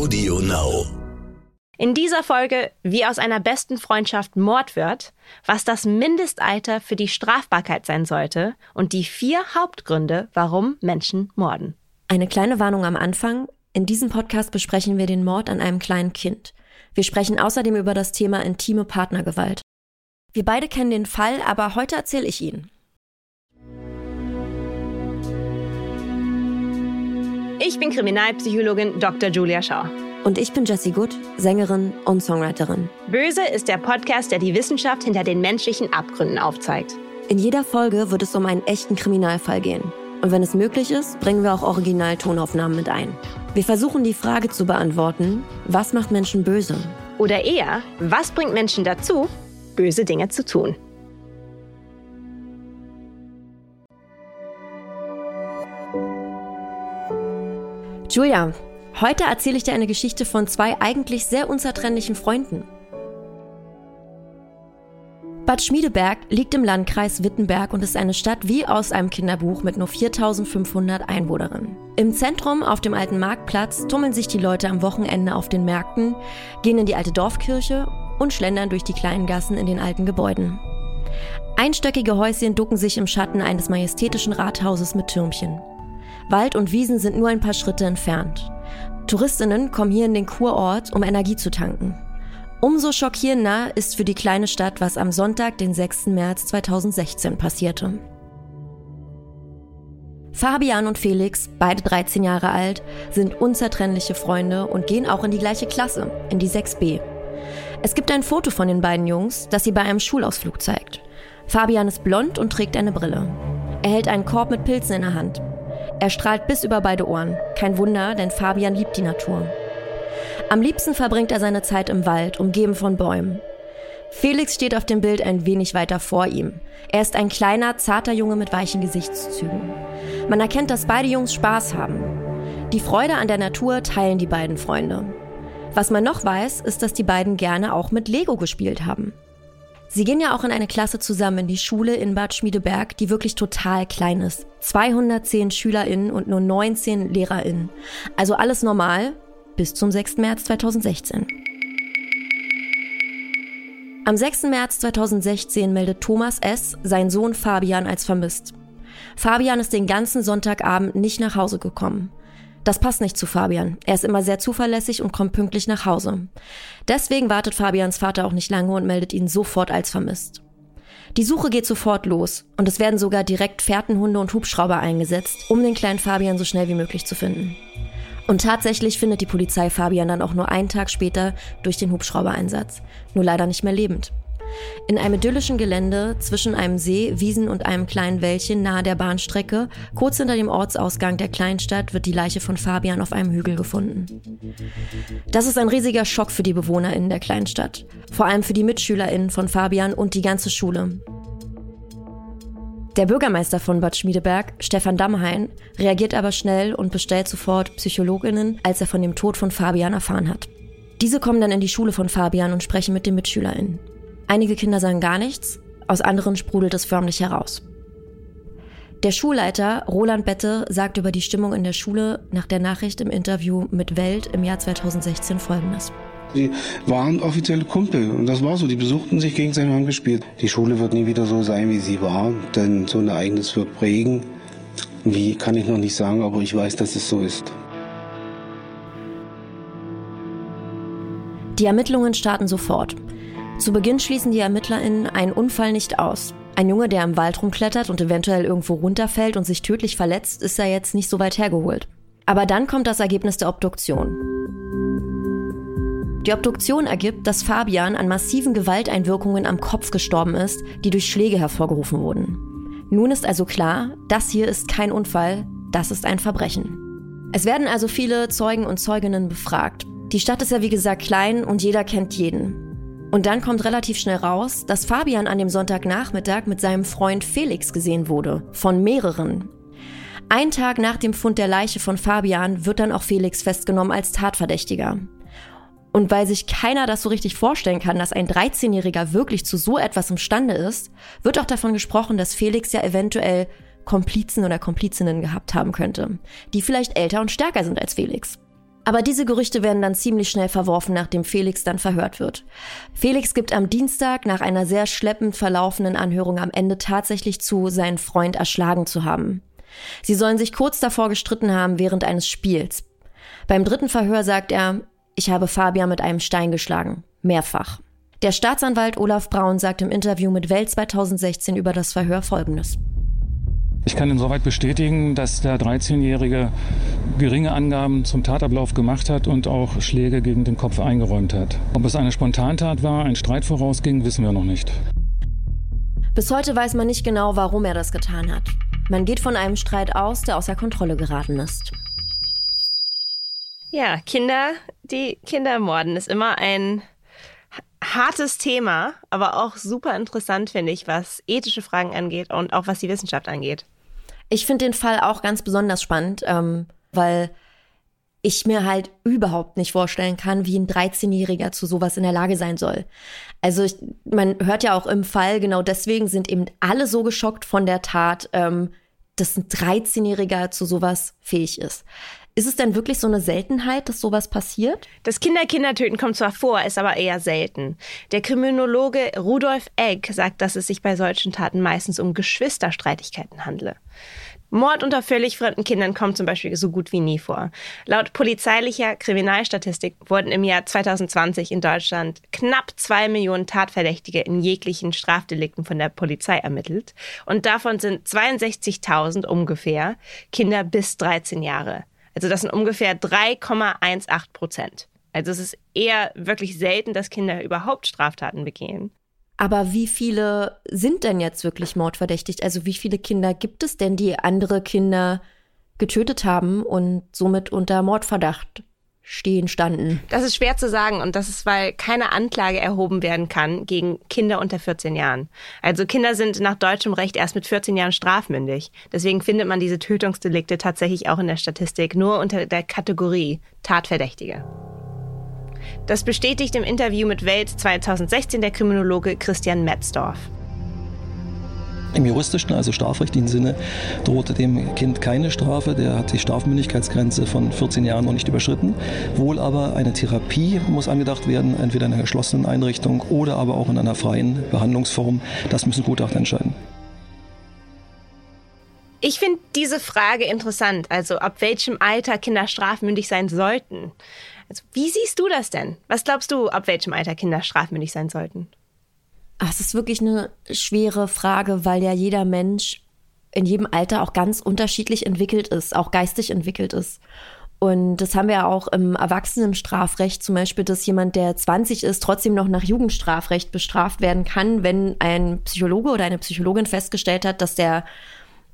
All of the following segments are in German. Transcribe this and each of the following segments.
Audio Now. In dieser Folge, wie aus einer besten Freundschaft Mord wird, was das Mindestalter für die Strafbarkeit sein sollte und die vier Hauptgründe, warum Menschen morden. Eine kleine Warnung am Anfang. In diesem Podcast besprechen wir den Mord an einem kleinen Kind. Wir sprechen außerdem über das Thema intime Partnergewalt. Wir beide kennen den Fall, aber heute erzähle ich ihn. Ich bin Kriminalpsychologin Dr. Julia Schau. Und ich bin Jessie Good, Sängerin und Songwriterin. Böse ist der Podcast, der die Wissenschaft hinter den menschlichen Abgründen aufzeigt. In jeder Folge wird es um einen echten Kriminalfall gehen. Und wenn es möglich ist, bringen wir auch Originaltonaufnahmen mit ein. Wir versuchen die Frage zu beantworten, was macht Menschen böse? Oder eher, was bringt Menschen dazu, böse Dinge zu tun? Julia, heute erzähle ich dir eine Geschichte von zwei eigentlich sehr unzertrennlichen Freunden. Bad Schmiedeberg liegt im Landkreis Wittenberg und ist eine Stadt wie aus einem Kinderbuch mit nur 4500 Einwohnerinnen. Im Zentrum auf dem alten Marktplatz tummeln sich die Leute am Wochenende auf den Märkten, gehen in die alte Dorfkirche und schlendern durch die kleinen Gassen in den alten Gebäuden. Einstöckige Häuschen ducken sich im Schatten eines majestätischen Rathauses mit Türmchen. Wald und Wiesen sind nur ein paar Schritte entfernt. Touristinnen kommen hier in den Kurort, um Energie zu tanken. Umso schockierender ist für die kleine Stadt, was am Sonntag, den 6. März 2016 passierte. Fabian und Felix, beide 13 Jahre alt, sind unzertrennliche Freunde und gehen auch in die gleiche Klasse, in die 6b. Es gibt ein Foto von den beiden Jungs, das sie bei einem Schulausflug zeigt. Fabian ist blond und trägt eine Brille. Er hält einen Korb mit Pilzen in der Hand. Er strahlt bis über beide Ohren. Kein Wunder, denn Fabian liebt die Natur. Am liebsten verbringt er seine Zeit im Wald, umgeben von Bäumen. Felix steht auf dem Bild ein wenig weiter vor ihm. Er ist ein kleiner, zarter Junge mit weichen Gesichtszügen. Man erkennt, dass beide Jungs Spaß haben. Die Freude an der Natur teilen die beiden Freunde. Was man noch weiß, ist, dass die beiden gerne auch mit Lego gespielt haben. Sie gehen ja auch in eine Klasse zusammen in die Schule in Bad Schmiedeberg, die wirklich total klein ist. 210 SchülerInnen und nur 19 LehrerInnen. Also alles normal bis zum 6. März 2016. Am 6. März 2016 meldet Thomas S. seinen Sohn Fabian als vermisst. Fabian ist den ganzen Sonntagabend nicht nach Hause gekommen. Das passt nicht zu Fabian. Er ist immer sehr zuverlässig und kommt pünktlich nach Hause. Deswegen wartet Fabians Vater auch nicht lange und meldet ihn sofort als vermisst. Die Suche geht sofort los und es werden sogar direkt Fährtenhunde und Hubschrauber eingesetzt, um den kleinen Fabian so schnell wie möglich zu finden. Und tatsächlich findet die Polizei Fabian dann auch nur einen Tag später durch den Hubschraubereinsatz, nur leider nicht mehr lebend. In einem idyllischen Gelände zwischen einem See, Wiesen und einem kleinen Wäldchen nahe der Bahnstrecke, kurz hinter dem Ortsausgang der Kleinstadt, wird die Leiche von Fabian auf einem Hügel gefunden. Das ist ein riesiger Schock für die BewohnerInnen der Kleinstadt. Vor allem für die MitschülerInnen von Fabian und die ganze Schule. Der Bürgermeister von Bad Schmiedeberg, Stefan Dammhain, reagiert aber schnell und bestellt sofort PsychologInnen, als er von dem Tod von Fabian erfahren hat. Diese kommen dann in die Schule von Fabian und sprechen mit den MitschülerInnen. Einige Kinder sagen gar nichts, aus anderen sprudelt es förmlich heraus. Der Schulleiter Roland Bette sagt über die Stimmung in der Schule nach der Nachricht im Interview mit Welt im Jahr 2016 folgendes. Die waren offizielle Kumpel und das war so. Die besuchten sich gegenseitig und haben gespielt. Die Schule wird nie wieder so sein, wie sie war, denn so ein Ereignis wird prägen. Wie kann ich noch nicht sagen, aber ich weiß, dass es so ist. Die Ermittlungen starten sofort. Zu Beginn schließen die ErmittlerInnen einen Unfall nicht aus. Ein Junge, der im Wald rumklettert und eventuell irgendwo runterfällt und sich tödlich verletzt, ist ja jetzt nicht so weit hergeholt. Aber dann kommt das Ergebnis der Obduktion. Die Obduktion ergibt, dass Fabian an massiven Gewalteinwirkungen am Kopf gestorben ist, die durch Schläge hervorgerufen wurden. Nun ist also klar, das hier ist kein Unfall, das ist ein Verbrechen. Es werden also viele Zeugen und Zeuginnen befragt. Die Stadt ist ja wie gesagt klein und jeder kennt jeden. Und dann kommt relativ schnell raus, dass Fabian an dem Sonntagnachmittag mit seinem Freund Felix gesehen wurde. Von mehreren. Ein Tag nach dem Fund der Leiche von Fabian wird dann auch Felix festgenommen als Tatverdächtiger. Und weil sich keiner das so richtig vorstellen kann, dass ein 13-Jähriger wirklich zu so etwas imstande ist, wird auch davon gesprochen, dass Felix ja eventuell Komplizen oder Komplizinnen gehabt haben könnte, die vielleicht älter und stärker sind als Felix. Aber diese Gerüchte werden dann ziemlich schnell verworfen, nachdem Felix dann verhört wird. Felix gibt am Dienstag nach einer sehr schleppend verlaufenden Anhörung am Ende tatsächlich zu, seinen Freund erschlagen zu haben. Sie sollen sich kurz davor gestritten haben während eines Spiels. Beim dritten Verhör sagt er, ich habe Fabian mit einem Stein geschlagen. Mehrfach. Der Staatsanwalt Olaf Braun sagt im Interview mit Welt 2016 über das Verhör Folgendes. Ich kann insoweit bestätigen, dass der 13-Jährige geringe Angaben zum Tatablauf gemacht hat und auch Schläge gegen den Kopf eingeräumt hat. Ob es eine Spontantat war, ein Streit vorausging, wissen wir noch nicht. Bis heute weiß man nicht genau, warum er das getan hat. Man geht von einem Streit aus, der außer Kontrolle geraten ist. Ja, Kinder, die Kinder morden, ist immer ein hartes Thema, aber auch super interessant, finde ich, was ethische Fragen angeht und auch was die Wissenschaft angeht. Ich finde den Fall auch ganz besonders spannend, ähm, weil ich mir halt überhaupt nicht vorstellen kann, wie ein 13-Jähriger zu sowas in der Lage sein soll. Also ich, man hört ja auch im Fall, genau deswegen sind eben alle so geschockt von der Tat, ähm, dass ein 13-Jähriger zu sowas fähig ist. Ist es denn wirklich so eine Seltenheit, dass sowas passiert? Das Kinder-Kindertöten kommt zwar vor, ist aber eher selten. Der Kriminologe Rudolf Egg sagt, dass es sich bei solchen Taten meistens um Geschwisterstreitigkeiten handle. Mord unter völlig fremden Kindern kommt zum Beispiel so gut wie nie vor. Laut polizeilicher Kriminalstatistik wurden im Jahr 2020 in Deutschland knapp zwei Millionen Tatverdächtige in jeglichen Strafdelikten von der Polizei ermittelt. Und davon sind 62.000 ungefähr Kinder bis 13 Jahre. Also das sind ungefähr 3,18 Prozent. Also es ist eher wirklich selten, dass Kinder überhaupt Straftaten begehen. Aber wie viele sind denn jetzt wirklich mordverdächtigt? Also wie viele Kinder gibt es denn, die andere Kinder getötet haben und somit unter Mordverdacht stehen standen? Das ist schwer zu sagen und das ist, weil keine Anklage erhoben werden kann gegen Kinder unter 14 Jahren. Also Kinder sind nach deutschem Recht erst mit 14 Jahren strafmündig. Deswegen findet man diese Tötungsdelikte tatsächlich auch in der Statistik nur unter der Kategorie Tatverdächtige. Das bestätigt im Interview mit Welt 2016 der Kriminologe Christian Metzdorf. Im juristischen, also strafrechtlichen Sinne, drohte dem Kind keine Strafe. Der hat die Strafmündigkeitsgrenze von 14 Jahren noch nicht überschritten. Wohl aber eine Therapie muss angedacht werden, entweder in einer geschlossenen Einrichtung oder aber auch in einer freien Behandlungsform. Das müssen Gutachter entscheiden. Ich finde diese Frage interessant, also ab welchem Alter Kinder strafmündig sein sollten. Also, wie siehst du das denn? Was glaubst du, ab welchem Alter Kinder strafmündig sein sollten? Ach, es ist wirklich eine schwere Frage, weil ja jeder Mensch in jedem Alter auch ganz unterschiedlich entwickelt ist, auch geistig entwickelt ist. Und das haben wir ja auch im Erwachsenenstrafrecht, zum Beispiel, dass jemand, der 20 ist, trotzdem noch nach Jugendstrafrecht bestraft werden kann, wenn ein Psychologe oder eine Psychologin festgestellt hat, dass der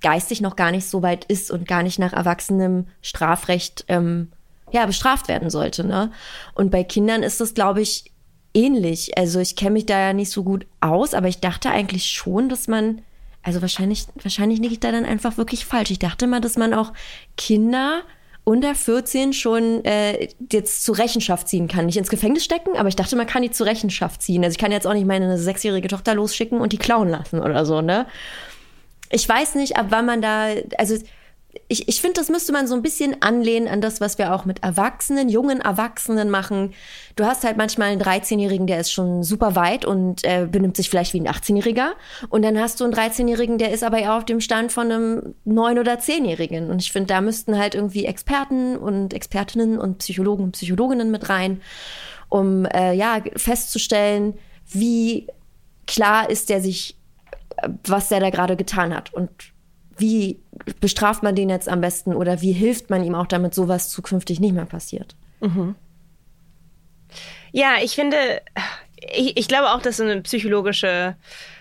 geistig noch gar nicht so weit ist und gar nicht nach erwachsenem Strafrecht ähm, ja, bestraft werden sollte. Ne? Und bei Kindern ist das, glaube ich, ähnlich. Also ich kenne mich da ja nicht so gut aus, aber ich dachte eigentlich schon, dass man, also wahrscheinlich, wahrscheinlich liege ich da dann einfach wirklich falsch. Ich dachte mal, dass man auch Kinder unter 14 schon äh, jetzt zur Rechenschaft ziehen kann. Nicht ins Gefängnis stecken, aber ich dachte, man kann die zur Rechenschaft ziehen. Also ich kann jetzt auch nicht meine sechsjährige Tochter losschicken und die klauen lassen oder so, ne? Ich weiß nicht, ab wann man da, also ich, ich finde, das müsste man so ein bisschen anlehnen an das, was wir auch mit Erwachsenen, jungen Erwachsenen machen. Du hast halt manchmal einen 13-Jährigen, der ist schon super weit und äh, benimmt sich vielleicht wie ein 18-Jähriger. Und dann hast du einen 13-Jährigen, der ist aber eher auf dem Stand von einem 9- oder 10-Jährigen. Und ich finde, da müssten halt irgendwie Experten und Expertinnen und Psychologen und Psychologinnen mit rein, um äh, ja festzustellen, wie klar ist der sich, äh, was der da gerade getan hat. Und wie bestraft man den jetzt am besten oder wie hilft man ihm auch, damit sowas zukünftig nicht mehr passiert? Mhm. Ja, ich finde, ich, ich glaube auch, dass so eine psychologische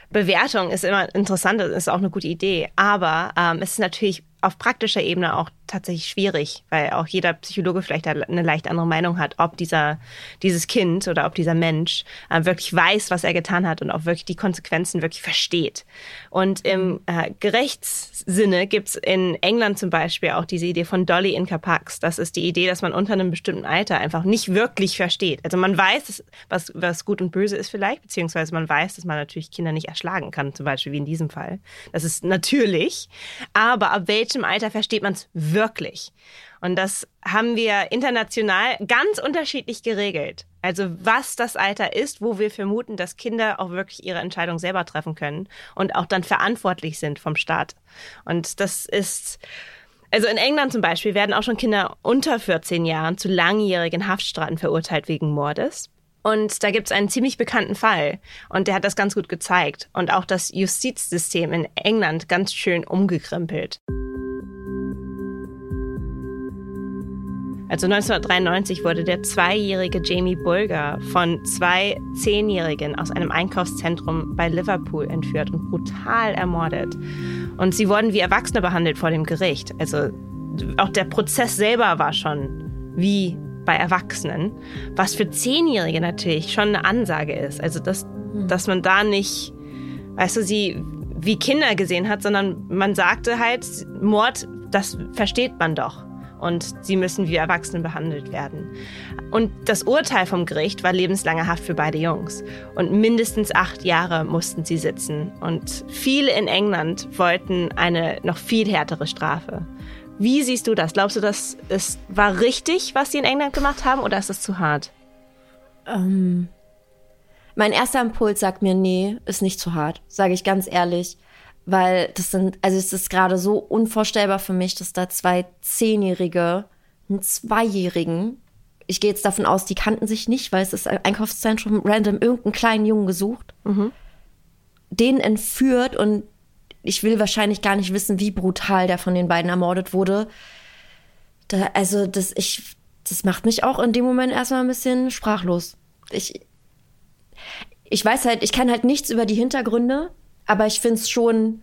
Bewertung ist immer interessant, ist auch eine gute Idee. Aber ähm, es ist natürlich auf praktischer Ebene auch tatsächlich schwierig, weil auch jeder Psychologe vielleicht eine leicht andere Meinung hat, ob dieser, dieses Kind oder ob dieser Mensch äh, wirklich weiß, was er getan hat und auch wirklich die Konsequenzen wirklich versteht. Und im äh, Gerechtssinne gibt's in England zum Beispiel auch diese Idee von Dolly in Capax. Das ist die Idee, dass man unter einem bestimmten Alter einfach nicht wirklich versteht. Also man weiß, was, was gut und böse ist vielleicht, beziehungsweise man weiß, dass man natürlich Kinder nicht erschlagen kann, zum Beispiel wie in diesem Fall. Das ist natürlich. Aber ab welchem welchem Alter versteht man es wirklich? Und das haben wir international ganz unterschiedlich geregelt. Also was das Alter ist, wo wir vermuten, dass Kinder auch wirklich ihre Entscheidung selber treffen können und auch dann verantwortlich sind vom Staat. Und das ist, also in England zum Beispiel werden auch schon Kinder unter 14 Jahren zu langjährigen Haftstrafen verurteilt wegen Mordes. Und da gibt es einen ziemlich bekannten Fall und der hat das ganz gut gezeigt und auch das Justizsystem in England ganz schön umgekrempelt. Also 1993 wurde der zweijährige Jamie Bulger von zwei Zehnjährigen aus einem Einkaufszentrum bei Liverpool entführt und brutal ermordet. Und sie wurden wie Erwachsene behandelt vor dem Gericht. Also auch der Prozess selber war schon wie bei Erwachsenen, was für Zehnjährige natürlich schon eine Ansage ist. Also dass, hm. dass man da nicht, weißt du, sie wie Kinder gesehen hat, sondern man sagte halt, Mord, das versteht man doch und sie müssen wie Erwachsene behandelt werden. Und das Urteil vom Gericht war lebenslange Haft für beide Jungs. Und mindestens acht Jahre mussten sie sitzen. Und viele in England wollten eine noch viel härtere Strafe. Wie siehst du das? Glaubst du, das ist, war richtig, was sie in England gemacht haben, oder ist das zu hart? Ähm, mein erster Impuls sagt mir, nee, ist nicht zu hart, sage ich ganz ehrlich weil das sind, also es ist gerade so unvorstellbar für mich, dass da zwei Zehnjährige einen Zweijährigen, ich gehe jetzt davon aus, die kannten sich nicht, weil es ist ein Einkaufszentrum, random irgendeinen kleinen Jungen gesucht, mhm. den entführt und ich will wahrscheinlich gar nicht wissen, wie brutal der von den beiden ermordet wurde. Da, also das, ich, das macht mich auch in dem Moment erstmal ein bisschen sprachlos. Ich, ich weiß halt, ich kann halt nichts über die Hintergründe aber ich finde es schon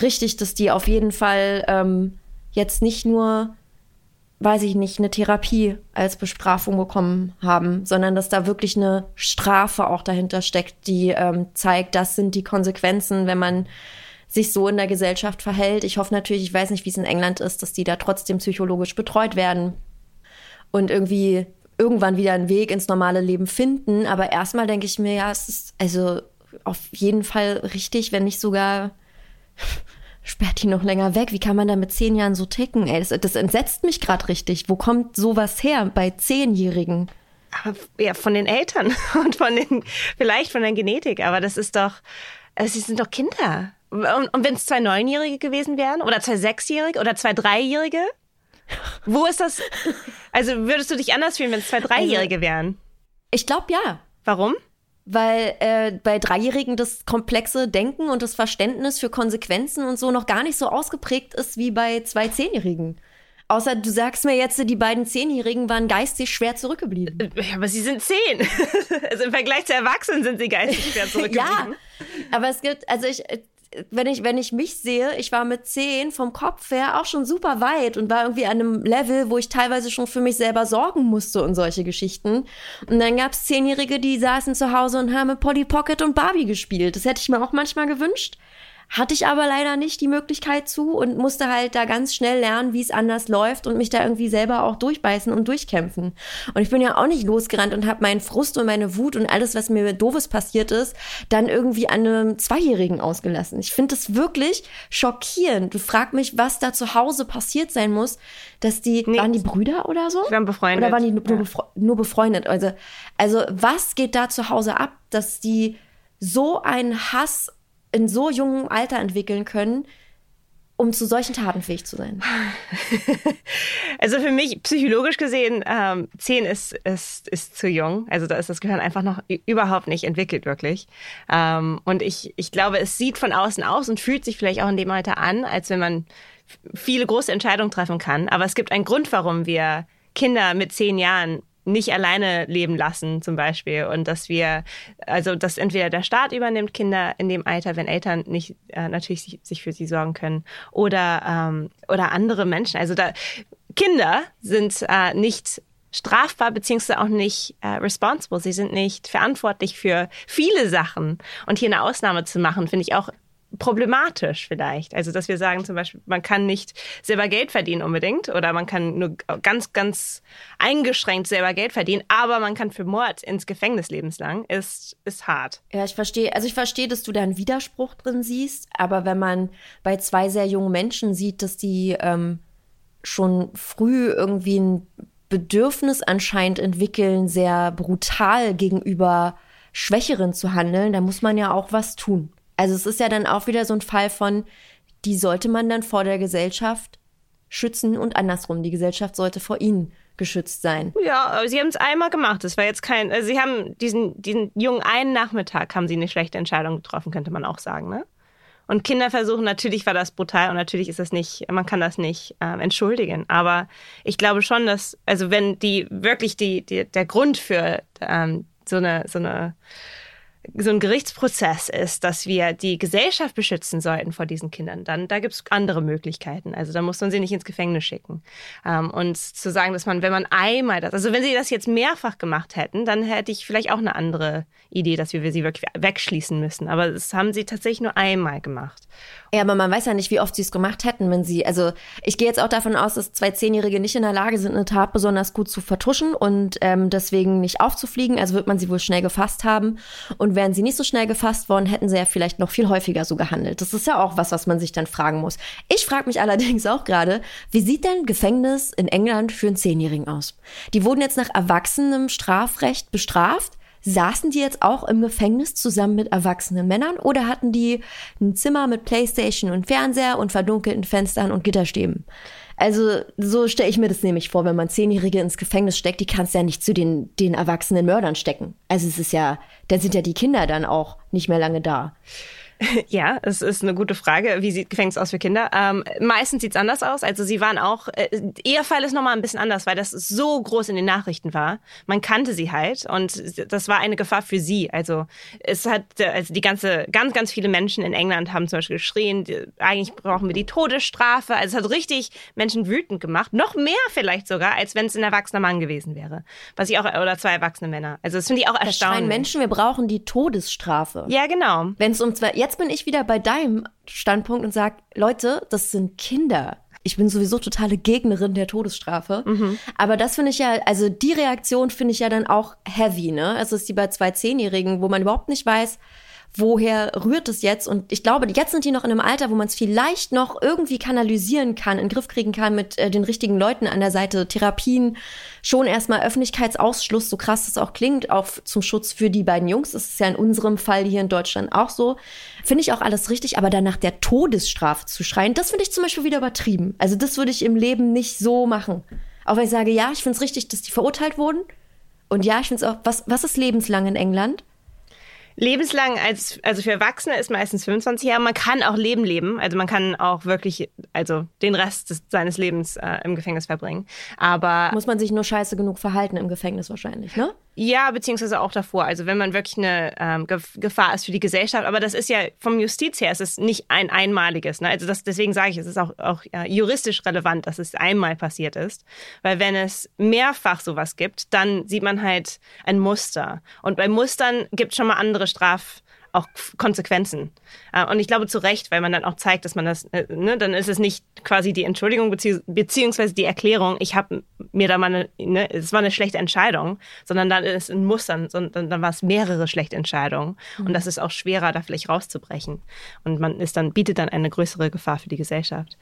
richtig, dass die auf jeden Fall ähm, jetzt nicht nur, weiß ich nicht, eine Therapie als Bestrafung bekommen haben, sondern dass da wirklich eine Strafe auch dahinter steckt, die ähm, zeigt, das sind die Konsequenzen, wenn man sich so in der Gesellschaft verhält. Ich hoffe natürlich, ich weiß nicht, wie es in England ist, dass die da trotzdem psychologisch betreut werden und irgendwie irgendwann wieder einen Weg ins normale Leben finden. Aber erstmal denke ich mir, ja, es ist, also auf jeden Fall richtig, wenn nicht sogar sperrt die noch länger weg. Wie kann man da mit zehn Jahren so ticken? Ey, das, das entsetzt mich gerade richtig. Wo kommt sowas her bei Zehnjährigen? Aber ja, von den Eltern und von den, vielleicht von der Genetik. Aber das ist doch, also sie sind doch Kinder. Und, und wenn es zwei Neunjährige gewesen wären oder zwei Sechsjährige oder zwei Dreijährige? Wo ist das? Also würdest du dich anders fühlen, wenn es zwei also, Dreijährige wären? Ich glaube ja. Warum? Weil äh, bei Dreijährigen das komplexe Denken und das Verständnis für Konsequenzen und so noch gar nicht so ausgeprägt ist wie bei zwei Zehnjährigen. Außer du sagst mir jetzt, die beiden Zehnjährigen waren geistig schwer zurückgeblieben. Ja, äh, aber sie sind zehn. also im Vergleich zu Erwachsenen sind sie geistig schwer zurückgeblieben. ja, aber es gibt, also ich, wenn ich, wenn ich mich sehe, ich war mit zehn vom Kopf her auch schon super weit und war irgendwie an einem Level, wo ich teilweise schon für mich selber sorgen musste und solche Geschichten. Und dann gab es Zehnjährige, die saßen zu Hause und haben mit Polly Pocket und Barbie gespielt. Das hätte ich mir auch manchmal gewünscht. Hatte ich aber leider nicht die Möglichkeit zu und musste halt da ganz schnell lernen, wie es anders läuft und mich da irgendwie selber auch durchbeißen und durchkämpfen. Und ich bin ja auch nicht losgerannt und habe meinen Frust und meine Wut und alles, was mir doofes passiert ist, dann irgendwie an einem Zweijährigen ausgelassen. Ich finde das wirklich schockierend. Du frag mich, was da zu Hause passiert sein muss, dass die, nee. waren die Brüder oder so? Die waren befreundet. Oder waren die nur, ja. befre nur befreundet? Also, also was geht da zu Hause ab, dass die so einen Hass in so jungem Alter entwickeln können, um zu solchen Taten fähig zu sein? Also für mich, psychologisch gesehen, ähm, zehn ist, ist, ist zu jung. Also da ist das Gehirn einfach noch überhaupt nicht entwickelt, wirklich. Ähm, und ich, ich glaube, es sieht von außen aus und fühlt sich vielleicht auch in dem Alter an, als wenn man viele große Entscheidungen treffen kann. Aber es gibt einen Grund, warum wir Kinder mit zehn Jahren nicht alleine leben lassen zum Beispiel und dass wir, also dass entweder der Staat übernimmt Kinder in dem Alter, wenn Eltern nicht äh, natürlich sich, sich, für sie sorgen können oder, ähm, oder andere Menschen. Also da, Kinder sind äh, nicht strafbar beziehungsweise auch nicht äh, responsible. Sie sind nicht verantwortlich für viele Sachen. Und hier eine Ausnahme zu machen, finde ich auch problematisch vielleicht. Also, dass wir sagen zum Beispiel, man kann nicht selber Geld verdienen unbedingt oder man kann nur ganz, ganz eingeschränkt selber Geld verdienen, aber man kann für Mord ins Gefängnis lebenslang, ist, ist hart. Ja, ich verstehe, also ich verstehe, dass du da einen Widerspruch drin siehst, aber wenn man bei zwei sehr jungen Menschen sieht, dass die ähm, schon früh irgendwie ein Bedürfnis anscheinend entwickeln, sehr brutal gegenüber Schwächeren zu handeln, da muss man ja auch was tun. Also es ist ja dann auch wieder so ein Fall von, die sollte man dann vor der Gesellschaft schützen und andersrum, die Gesellschaft sollte vor ihnen geschützt sein. Ja, aber sie haben es einmal gemacht. Das war jetzt kein, also sie haben diesen, diesen jungen einen Nachmittag haben sie eine schlechte Entscheidung getroffen, könnte man auch sagen, ne? Und Kinder versuchen, natürlich war das brutal und natürlich ist das nicht, man kann das nicht ähm, entschuldigen. Aber ich glaube schon, dass, also wenn die wirklich die, die der Grund für ähm, so eine, so eine so ein Gerichtsprozess ist, dass wir die Gesellschaft beschützen sollten vor diesen Kindern, dann da gibt es andere Möglichkeiten. Also da muss man sie nicht ins Gefängnis schicken. Ähm, und zu sagen, dass man, wenn man einmal das, also wenn sie das jetzt mehrfach gemacht hätten, dann hätte ich vielleicht auch eine andere Idee, dass wir sie wirklich wegschließen müssen. Aber das haben sie tatsächlich nur einmal gemacht. Ja, aber man weiß ja nicht, wie oft sie es gemacht hätten, wenn sie, also ich gehe jetzt auch davon aus, dass zwei Zehnjährige nicht in der Lage sind, eine Tat besonders gut zu vertuschen und ähm, deswegen nicht aufzufliegen. Also wird man sie wohl schnell gefasst haben. Und wären sie nicht so schnell gefasst worden, hätten sie ja vielleicht noch viel häufiger so gehandelt. Das ist ja auch was, was man sich dann fragen muss. Ich frage mich allerdings auch gerade, wie sieht denn Gefängnis in England für einen Zehnjährigen aus? Die wurden jetzt nach erwachsenem Strafrecht bestraft. Saßen die jetzt auch im Gefängnis zusammen mit erwachsenen Männern oder hatten die ein Zimmer mit Playstation und Fernseher und verdunkelten Fenstern und Gitterstäben? Also so stelle ich mir das nämlich vor, wenn man Zehnjährige ins Gefängnis steckt, die kannst ja nicht zu den, den erwachsenen Mördern stecken. Also es ist ja, da sind ja die Kinder dann auch nicht mehr lange da. Ja, es ist eine gute Frage. Wie sieht Gefängnis aus für Kinder? Ähm, meistens sieht's anders aus. Also sie waren auch, äh, ihr Fall ist nochmal ein bisschen anders, weil das so groß in den Nachrichten war. Man kannte sie halt und das war eine Gefahr für sie. Also es hat, also die ganze, ganz, ganz viele Menschen in England haben zum Beispiel geschrien, eigentlich brauchen wir die Todesstrafe. Also es hat richtig Menschen wütend gemacht. Noch mehr vielleicht sogar, als wenn es ein erwachsener Mann gewesen wäre. Was ich auch, oder zwei erwachsene Männer. Also das finde ich auch erstaunlich. Das Menschen, wir brauchen die Todesstrafe. Ja, genau. Wenn es um zwei, jetzt bin ich wieder bei deinem Standpunkt und sage, Leute, das sind Kinder. Ich bin sowieso totale Gegnerin der Todesstrafe. Mhm. Aber das finde ich ja, also die Reaktion finde ich ja dann auch heavy, ne? Also ist die bei zwei Zehnjährigen, wo man überhaupt nicht weiß, woher rührt es jetzt? Und ich glaube, jetzt sind die noch in einem Alter, wo man es vielleicht noch irgendwie kanalisieren kann, in den Griff kriegen kann mit äh, den richtigen Leuten an der Seite, Therapien, schon erstmal Öffentlichkeitsausschluss, so krass es auch klingt, auch zum Schutz für die beiden Jungs. Das ist ja in unserem Fall hier in Deutschland auch so. Finde ich auch alles richtig, aber danach der Todesstrafe zu schreien, das finde ich zum Beispiel wieder übertrieben. Also das würde ich im Leben nicht so machen. Auch wenn ich sage, ja, ich finde es richtig, dass die verurteilt wurden. Und ja, ich finde es auch, was, was ist lebenslang in England? Lebenslang als, also für Erwachsene ist meistens 25 Jahre. Man kann auch Leben leben. Also man kann auch wirklich, also den Rest des, seines Lebens äh, im Gefängnis verbringen. Aber. Muss man sich nur scheiße genug verhalten im Gefängnis wahrscheinlich, ne? Ja, beziehungsweise auch davor. Also wenn man wirklich eine ähm, Gefahr ist für die Gesellschaft. Aber das ist ja vom Justiz her, es ist nicht ein einmaliges. Ne? Also das, deswegen sage ich, es ist auch, auch äh, juristisch relevant, dass es einmal passiert ist. Weil wenn es mehrfach sowas gibt, dann sieht man halt ein Muster. Und bei Mustern gibt es schon mal andere Straf auch Konsequenzen. Äh, und ich glaube zu Recht, weil man dann auch zeigt, dass man das, äh, ne, dann ist es nicht quasi die Entschuldigung bezieh beziehungsweise die Erklärung, ich habe mir da mal eine, ne, es war eine schlechte Entscheidung, sondern dann ist es ein Muster, sondern dann war es mehrere schlechte Entscheidungen. Mhm. Und das ist auch schwerer, da vielleicht rauszubrechen. Und man ist dann, bietet dann eine größere Gefahr für die Gesellschaft.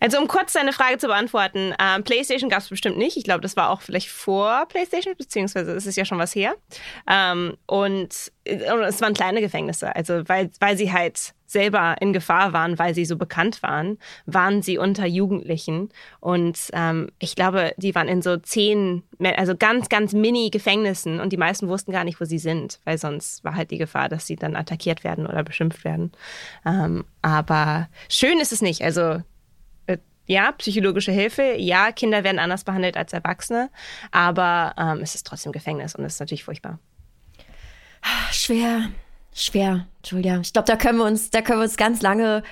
Also um kurz deine Frage zu beantworten, ähm, PlayStation gab es bestimmt nicht. Ich glaube, das war auch vielleicht vor PlayStation, beziehungsweise es ist ja schon was her. Ähm, und, äh, und es waren kleine Gefängnisse, also weil, weil sie halt selber in Gefahr waren, weil sie so bekannt waren, waren sie unter Jugendlichen. Und ähm, ich glaube, die waren in so zehn, also ganz, ganz Mini-Gefängnissen und die meisten wussten gar nicht, wo sie sind, weil sonst war halt die Gefahr, dass sie dann attackiert werden oder beschimpft werden. Ähm, aber schön ist es nicht. Also ja, psychologische Hilfe, ja, Kinder werden anders behandelt als Erwachsene, aber ähm, es ist trotzdem Gefängnis und es ist natürlich furchtbar. Schwer, schwer, Julia. Ich glaube, da können wir uns, da können wir uns ganz lange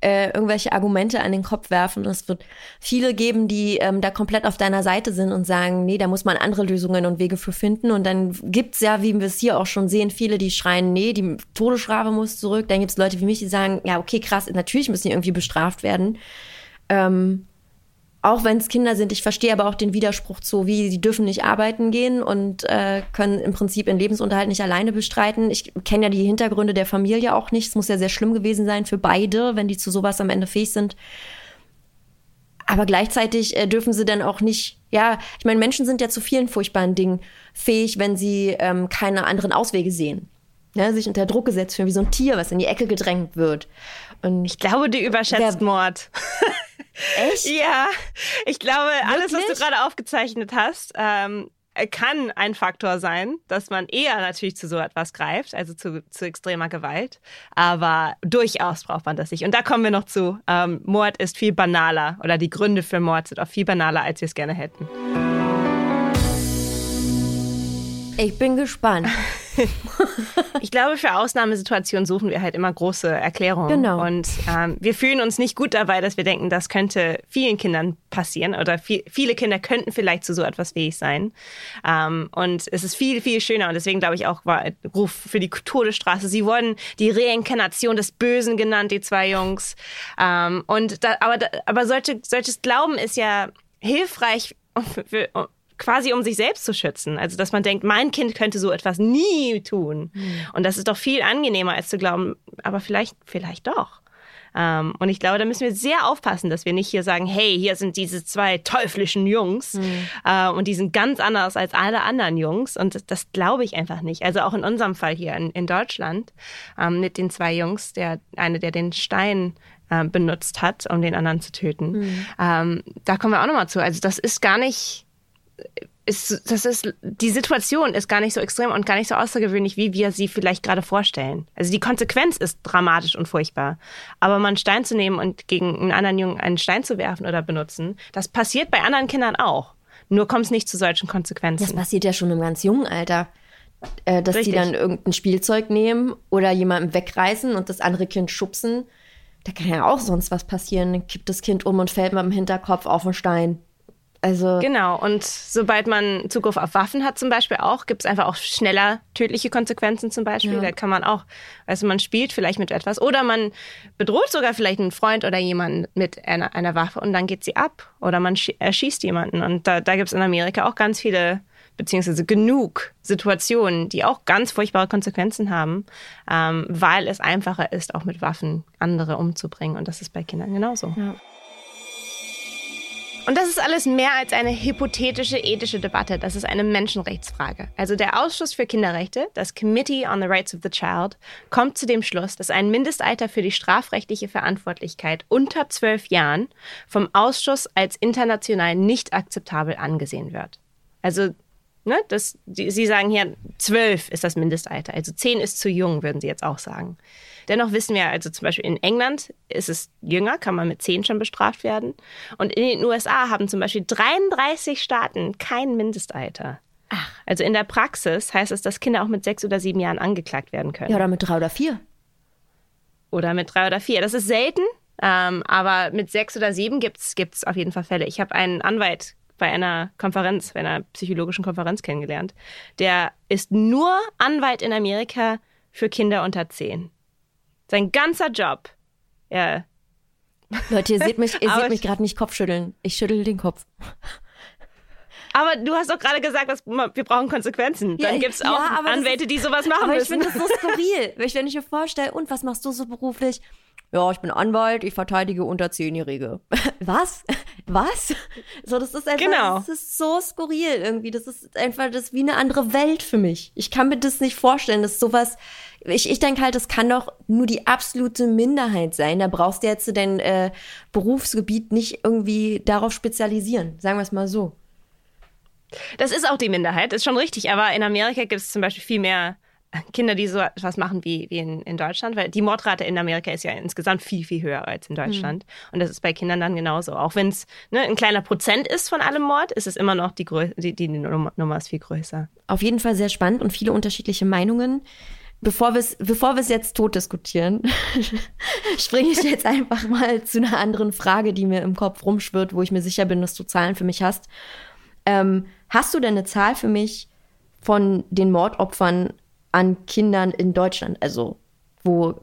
äh, irgendwelche Argumente an den Kopf werfen. Es wird viele geben, die ähm, da komplett auf deiner Seite sind und sagen, nee, da muss man andere Lösungen und Wege für finden. Und dann gibt's ja, wie wir es hier auch schon sehen, viele, die schreien, nee, die Todesstrafe muss zurück. Dann gibt's Leute wie mich, die sagen, ja, okay, krass, natürlich müssen die irgendwie bestraft werden. Ähm, auch wenn es Kinder sind, ich verstehe aber auch den Widerspruch zu, wie sie dürfen nicht arbeiten gehen und äh, können im Prinzip ihren Lebensunterhalt nicht alleine bestreiten. Ich kenne ja die Hintergründe der Familie auch nicht. Es muss ja sehr schlimm gewesen sein für beide, wenn die zu sowas am Ende fähig sind. Aber gleichzeitig äh, dürfen sie dann auch nicht, ja, ich meine, Menschen sind ja zu vielen furchtbaren Dingen fähig, wenn sie ähm, keine anderen Auswege sehen. Ja, sich unter Druck gesetzt fühlen, wie so ein Tier, was in die Ecke gedrängt wird. Und ich glaube, du überschätzt Mord. Echt? ja, ich glaube, alles, was du gerade aufgezeichnet hast, ähm, kann ein Faktor sein, dass man eher natürlich zu so etwas greift, also zu, zu extremer Gewalt. Aber durchaus braucht man das nicht. Und da kommen wir noch zu. Ähm, Mord ist viel banaler oder die Gründe für Mord sind auch viel banaler, als wir es gerne hätten. Ich bin gespannt. ich glaube, für Ausnahmesituationen suchen wir halt immer große Erklärungen. Genau. Und ähm, wir fühlen uns nicht gut dabei, dass wir denken, das könnte vielen Kindern passieren oder viel, viele Kinder könnten vielleicht zu so etwas fähig sein. Ähm, und es ist viel, viel schöner. Und deswegen glaube ich auch, war Ruf für die Todesstraße. Sie wurden die Reinkarnation des Bösen genannt, die zwei Jungs. Ähm, und da, aber, aber solche, solches Glauben ist ja hilfreich für, quasi um sich selbst zu schützen. Also, dass man denkt, mein Kind könnte so etwas nie tun. Mhm. Und das ist doch viel angenehmer, als zu glauben, aber vielleicht, vielleicht doch. Ähm, und ich glaube, da müssen wir sehr aufpassen, dass wir nicht hier sagen, hey, hier sind diese zwei teuflischen Jungs mhm. äh, und die sind ganz anders als alle anderen Jungs. Und das, das glaube ich einfach nicht. Also auch in unserem Fall hier in, in Deutschland ähm, mit den zwei Jungs, der eine, der den Stein äh, benutzt hat, um den anderen zu töten. Mhm. Ähm, da kommen wir auch nochmal zu. Also das ist gar nicht ist, das ist, die Situation ist gar nicht so extrem und gar nicht so außergewöhnlich, wie wir sie vielleicht gerade vorstellen. Also die Konsequenz ist dramatisch und furchtbar. Aber mal einen Stein zu nehmen und gegen einen anderen Jungen einen Stein zu werfen oder benutzen, das passiert bei anderen Kindern auch. Nur kommt es nicht zu solchen Konsequenzen. Das passiert ja schon im ganz jungen Alter. Äh, dass Richtig. die dann irgendein Spielzeug nehmen oder jemanden wegreißen und das andere Kind schubsen. Da kann ja auch sonst was passieren. Dann kippt das Kind um und fällt mit dem Hinterkopf auf den Stein. Also genau, und sobald man Zugriff auf Waffen hat zum Beispiel auch, gibt es einfach auch schneller tödliche Konsequenzen zum Beispiel. Ja. Da kann man auch, also man spielt vielleicht mit etwas oder man bedroht sogar vielleicht einen Freund oder jemanden mit einer, einer Waffe und dann geht sie ab oder man erschießt jemanden. Und da, da gibt es in Amerika auch ganz viele beziehungsweise genug Situationen, die auch ganz furchtbare Konsequenzen haben, ähm, weil es einfacher ist, auch mit Waffen andere umzubringen. Und das ist bei Kindern genauso. Ja. Und das ist alles mehr als eine hypothetische ethische Debatte. Das ist eine Menschenrechtsfrage. Also der Ausschuss für Kinderrechte, das Committee on the Rights of the Child, kommt zu dem Schluss, dass ein Mindestalter für die strafrechtliche Verantwortlichkeit unter zwölf Jahren vom Ausschuss als international nicht akzeptabel angesehen wird. Also Ne, das, die, Sie sagen hier, zwölf ist das Mindestalter. Also zehn ist zu jung, würden Sie jetzt auch sagen. Dennoch wissen wir, also zum Beispiel in England ist es jünger, kann man mit zehn schon bestraft werden. Und in den USA haben zum Beispiel 33 Staaten kein Mindestalter. Ach. Also in der Praxis heißt es, dass Kinder auch mit sechs oder sieben Jahren angeklagt werden können. Ja, oder mit drei oder vier. Oder mit drei oder vier. Das ist selten, ähm, aber mit sechs oder sieben gibt es auf jeden Fall Fälle. Ich habe einen Anwalt bei einer Konferenz, bei einer psychologischen Konferenz kennengelernt. Der ist nur Anwalt in Amerika für Kinder unter zehn. Sein ganzer Job. Ja. Leute, ihr seht mich, ihr seht mich gerade nicht Kopfschütteln. Ich schüttel den Kopf. Aber du hast doch gerade gesagt, dass wir brauchen Konsequenzen. Dann ja, gibt es auch ja, Anwälte, die sowas machen aber müssen. Aber ich finde das so skurril. wenn ich mir vorstelle, und was machst du so beruflich? Ja, ich bin Anwalt, ich verteidige unter Zehnjährige. Was? Was? So, das ist einfach, genau. das ist so skurril irgendwie. Das ist einfach, das ist wie eine andere Welt für mich. Ich kann mir das nicht vorstellen, dass sowas, ich, ich denke halt, das kann doch nur die absolute Minderheit sein. Da brauchst du jetzt dein äh, Berufsgebiet nicht irgendwie darauf spezialisieren. Sagen wir es mal so. Das ist auch die Minderheit, ist schon richtig. Aber in Amerika gibt es zum Beispiel viel mehr Kinder, die so etwas machen wie, wie in, in Deutschland, weil die Mordrate in Amerika ist ja insgesamt viel, viel höher als in Deutschland. Mhm. Und das ist bei Kindern dann genauso. Auch wenn es ne, ein kleiner Prozent ist von allem Mord, ist es immer noch die, Grö die, die Nummer ist viel größer. Auf jeden Fall sehr spannend und viele unterschiedliche Meinungen. Bevor wir es bevor jetzt tot diskutieren, springe ich jetzt einfach mal zu einer anderen Frage, die mir im Kopf rumschwirrt, wo ich mir sicher bin, dass du Zahlen für mich hast. Ähm, hast du denn eine Zahl für mich von den Mordopfern an Kindern in Deutschland, also wo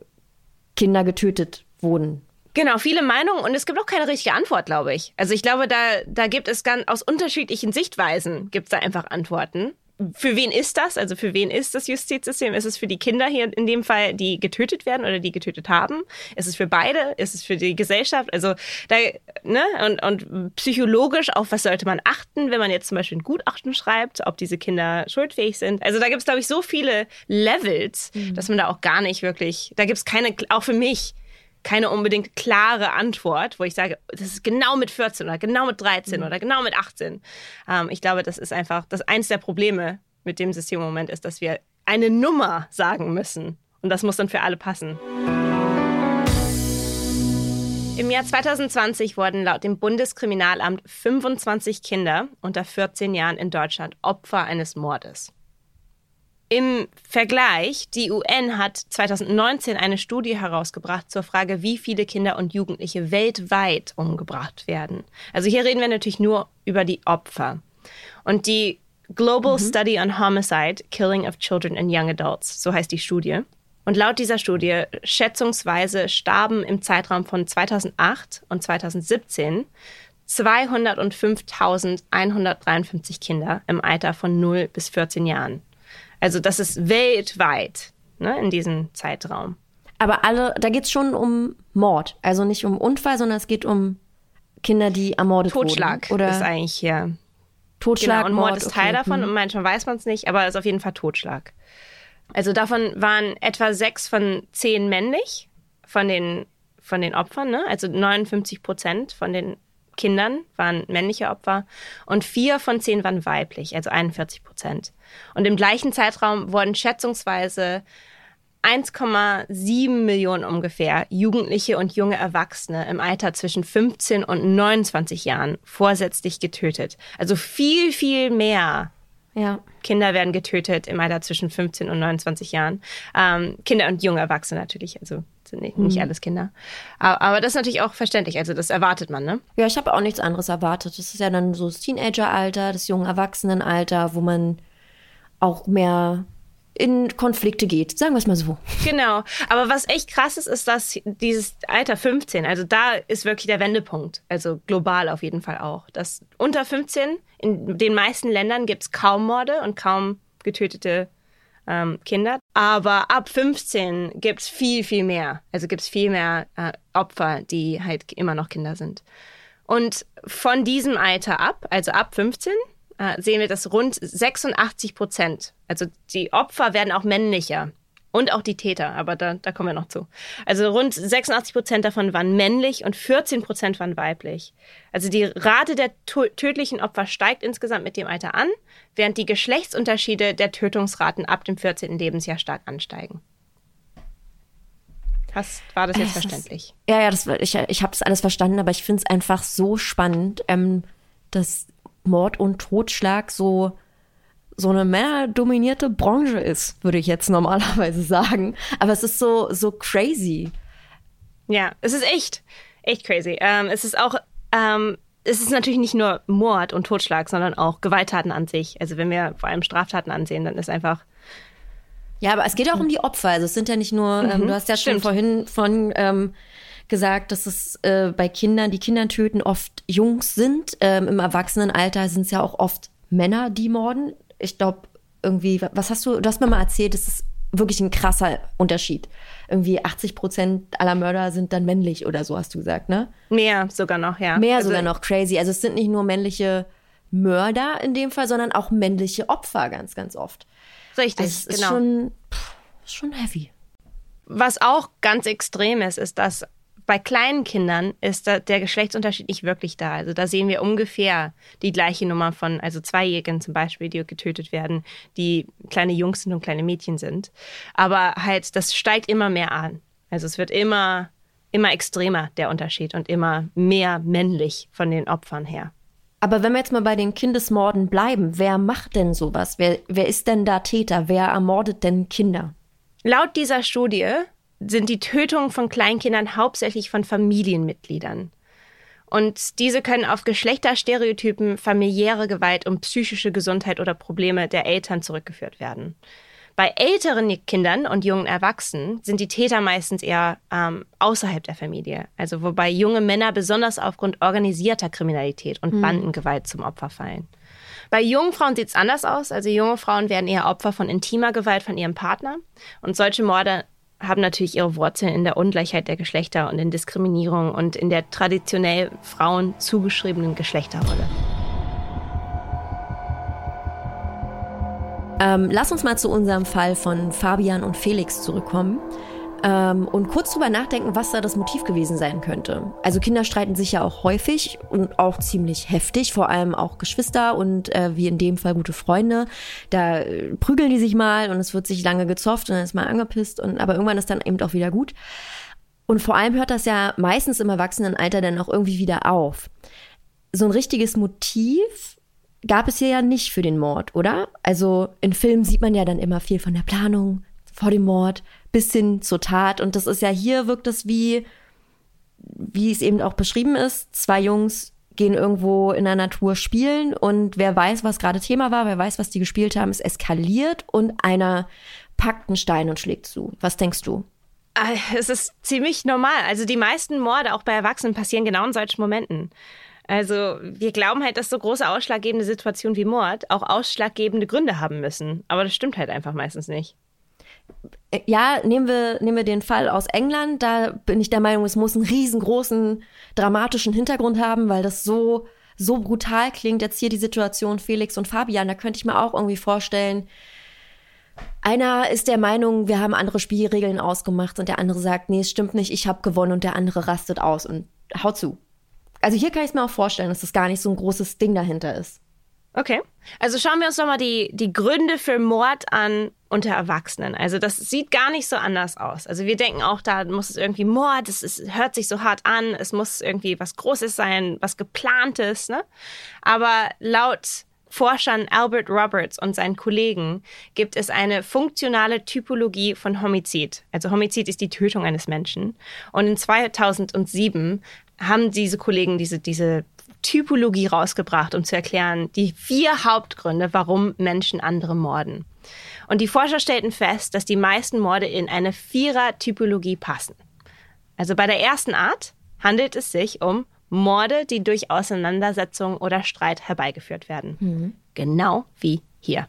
Kinder getötet wurden. Genau, viele Meinungen und es gibt auch keine richtige Antwort, glaube ich. Also ich glaube, da, da gibt es ganz aus unterschiedlichen Sichtweisen gibt es da einfach Antworten. Für wen ist das? Also für wen ist das Justizsystem? Ist es für die Kinder hier in dem Fall, die getötet werden oder die getötet haben? Ist es für beide? Ist es für die Gesellschaft? Also da, ne? Und, und psychologisch, auf was sollte man achten, wenn man jetzt zum Beispiel ein Gutachten schreibt, ob diese Kinder schuldfähig sind? Also da gibt es, glaube ich, so viele Levels, mhm. dass man da auch gar nicht wirklich, da gibt es keine, auch für mich, keine unbedingt klare Antwort, wo ich sage, das ist genau mit 14 oder genau mit 13 mhm. oder genau mit 18. Ähm, ich glaube, das ist einfach, das eins der Probleme mit dem System im Moment ist, dass wir eine Nummer sagen müssen. Und das muss dann für alle passen. Im Jahr 2020 wurden laut dem Bundeskriminalamt 25 Kinder unter 14 Jahren in Deutschland Opfer eines Mordes. Im Vergleich, die UN hat 2019 eine Studie herausgebracht zur Frage, wie viele Kinder und Jugendliche weltweit umgebracht werden. Also hier reden wir natürlich nur über die Opfer. Und die Global mhm. Study on Homicide, Killing of Children and Young Adults, so heißt die Studie. Und laut dieser Studie schätzungsweise starben im Zeitraum von 2008 und 2017 205.153 Kinder im Alter von 0 bis 14 Jahren. Also das ist weltweit ne, in diesem Zeitraum. Aber alle, da geht es schon um Mord. Also nicht um Unfall, sondern es geht um Kinder, die ermordet Totschlag wurden. Totschlag ist eigentlich hier. Totschlag. Genau, und Mord, Mord ist Teil okay. davon hm. und manchmal weiß man es nicht, aber es ist auf jeden Fall Totschlag. Also davon waren etwa sechs von zehn männlich, von den, von den Opfern, ne? also 59 Prozent von den Kindern waren männliche Opfer und vier von zehn waren weiblich, also 41 Prozent. Und im gleichen Zeitraum wurden schätzungsweise 1,7 Millionen ungefähr Jugendliche und junge Erwachsene im Alter zwischen 15 und 29 Jahren vorsätzlich getötet. Also viel, viel mehr ja. Kinder werden getötet im Alter zwischen 15 und 29 Jahren. Ähm, Kinder und junge Erwachsene natürlich. Also sind nicht, nicht mhm. alles Kinder. Aber, aber, das ist natürlich auch verständlich. Also das erwartet man, ne? Ja, ich habe auch nichts anderes erwartet. Das ist ja dann so das Teenageralter, das junge Erwachsenenalter, wo man auch mehr in Konflikte geht, sagen wir es mal so. Genau. Aber was echt krass ist, ist, dass dieses Alter 15, also da ist wirklich der Wendepunkt. Also global auf jeden Fall auch. Dass unter 15 in den meisten Ländern gibt es kaum Morde und kaum getötete ähm, Kinder. Aber ab 15 gibt es viel, viel mehr. Also gibt es viel mehr äh, Opfer, die halt immer noch Kinder sind. Und von diesem Alter ab, also ab 15, äh, sehen wir, dass rund 86 Prozent, also die Opfer werden auch männlicher. Und auch die Täter, aber da, da kommen wir noch zu. Also rund 86 Prozent davon waren männlich und 14 Prozent waren weiblich. Also die Rate der tödlichen Opfer steigt insgesamt mit dem Alter an, während die Geschlechtsunterschiede der Tötungsraten ab dem 14. Lebensjahr stark ansteigen. Hast, war das jetzt es verständlich? Ist, ja, ja, das, ich, ich habe das alles verstanden, aber ich finde es einfach so spannend, ähm, dass Mord und Totschlag so so eine männerdominierte Branche ist, würde ich jetzt normalerweise sagen. Aber es ist so, so crazy. Ja, es ist echt, echt crazy. Ähm, es ist auch, ähm, es ist natürlich nicht nur Mord und Totschlag, sondern auch Gewalttaten an sich. Also wenn wir vor allem Straftaten ansehen, dann ist einfach. Ja, aber es geht auch um die Opfer. Also es sind ja nicht nur, ähm, mhm, du hast ja stimmt. schon vorhin von ähm, gesagt, dass es äh, bei Kindern, die Kinder töten, oft Jungs sind. Ähm, Im Erwachsenenalter sind es ja auch oft Männer, die morden ich glaube, irgendwie, was hast du, du hast mir mal erzählt, das ist wirklich ein krasser Unterschied. Irgendwie 80 Prozent aller Mörder sind dann männlich oder so, hast du gesagt, ne? Mehr sogar noch, ja. Mehr also, sogar noch, crazy. Also es sind nicht nur männliche Mörder in dem Fall, sondern auch männliche Opfer ganz, ganz oft. Richtig, also es genau. Ist schon, pff, schon heavy. Was auch ganz extrem ist, ist, dass bei kleinen Kindern ist da der Geschlechtsunterschied nicht wirklich da. Also da sehen wir ungefähr die gleiche Nummer von, also Zweijährigen zum Beispiel, die getötet werden, die kleine Jungs sind und kleine Mädchen sind. Aber halt, das steigt immer mehr an. Also es wird immer, immer extremer, der Unterschied, und immer mehr männlich von den Opfern her. Aber wenn wir jetzt mal bei den Kindesmorden bleiben, wer macht denn sowas? Wer, wer ist denn da Täter? Wer ermordet denn Kinder? Laut dieser Studie sind die Tötungen von Kleinkindern hauptsächlich von Familienmitgliedern. Und diese können auf Geschlechterstereotypen, familiäre Gewalt und psychische Gesundheit oder Probleme der Eltern zurückgeführt werden. Bei älteren Kindern und jungen Erwachsenen sind die Täter meistens eher ähm, außerhalb der Familie, also wobei junge Männer besonders aufgrund organisierter Kriminalität und hm. Bandengewalt zum Opfer fallen. Bei jungen Frauen sieht es anders aus. Also junge Frauen werden eher Opfer von intimer Gewalt von ihrem Partner. Und solche Morde haben natürlich ihre Wurzeln in der Ungleichheit der Geschlechter und in Diskriminierung und in der traditionell Frauen zugeschriebenen Geschlechterrolle. Ähm, lass uns mal zu unserem Fall von Fabian und Felix zurückkommen ähm, und kurz drüber nachdenken, was da das Motiv gewesen sein könnte. Also Kinder streiten sich ja auch häufig und auch ziemlich heftig, vor allem auch Geschwister und äh, wie in dem Fall gute Freunde. Da äh, prügeln die sich mal und es wird sich lange gezofft und dann ist mal angepisst und aber irgendwann ist dann eben auch wieder gut. Und vor allem hört das ja meistens im Erwachsenenalter dann auch irgendwie wieder auf. So ein richtiges Motiv gab es hier ja nicht für den Mord, oder? Also in Filmen sieht man ja dann immer viel von der Planung vor dem Mord, bis hin zur Tat. Und das ist ja hier wirkt es wie, wie es eben auch beschrieben ist. Zwei Jungs gehen irgendwo in der Natur spielen und wer weiß, was gerade Thema war, wer weiß, was die gespielt haben, es eskaliert und einer packt einen Stein und schlägt zu. Was denkst du? Ah, es ist ziemlich normal. Also die meisten Morde, auch bei Erwachsenen, passieren genau in solchen Momenten. Also wir glauben halt, dass so große ausschlaggebende Situationen wie Mord auch ausschlaggebende Gründe haben müssen. Aber das stimmt halt einfach meistens nicht. Ja, nehmen wir, nehmen wir den Fall aus England. Da bin ich der Meinung, es muss einen riesengroßen dramatischen Hintergrund haben, weil das so, so brutal klingt. Jetzt hier die Situation Felix und Fabian, da könnte ich mir auch irgendwie vorstellen, einer ist der Meinung, wir haben andere Spielregeln ausgemacht und der andere sagt, nee, es stimmt nicht, ich habe gewonnen und der andere rastet aus und haut zu. Also hier kann ich es mir auch vorstellen, dass das gar nicht so ein großes Ding dahinter ist. Okay. Also schauen wir uns nochmal die, die Gründe für Mord an unter Erwachsenen. Also das sieht gar nicht so anders aus. Also wir denken auch, da muss es irgendwie Mord, es hört sich so hart an, es muss irgendwie was Großes sein, was geplantes. Ne? Aber laut Forschern Albert Roberts und seinen Kollegen gibt es eine funktionale Typologie von Homizid. Also Homizid ist die Tötung eines Menschen. Und in 2007 haben diese Kollegen diese, diese Typologie rausgebracht, um zu erklären die vier Hauptgründe, warum Menschen andere morden. Und die Forscher stellten fest, dass die meisten Morde in eine Vierer-Typologie passen. Also bei der ersten Art handelt es sich um Morde, die durch Auseinandersetzung oder Streit herbeigeführt werden. Mhm. Genau wie hier.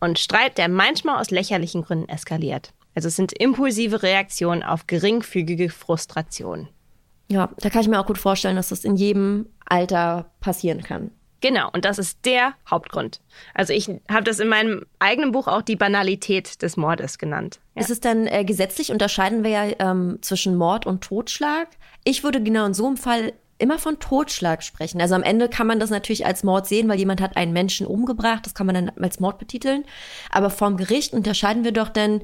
Und Streit, der manchmal aus lächerlichen Gründen eskaliert. Also es sind impulsive Reaktionen auf geringfügige Frustration. Ja, da kann ich mir auch gut vorstellen, dass das in jedem Alter passieren kann. Genau, und das ist der Hauptgrund. Also ich habe das in meinem eigenen Buch auch die Banalität des Mordes genannt. Ja. Ist es dann äh, gesetzlich unterscheiden wir ja ähm, zwischen Mord und Totschlag? Ich würde genau in so einem Fall immer von Totschlag sprechen. Also am Ende kann man das natürlich als Mord sehen, weil jemand hat einen Menschen umgebracht, das kann man dann als Mord betiteln. Aber vom Gericht unterscheiden wir doch dann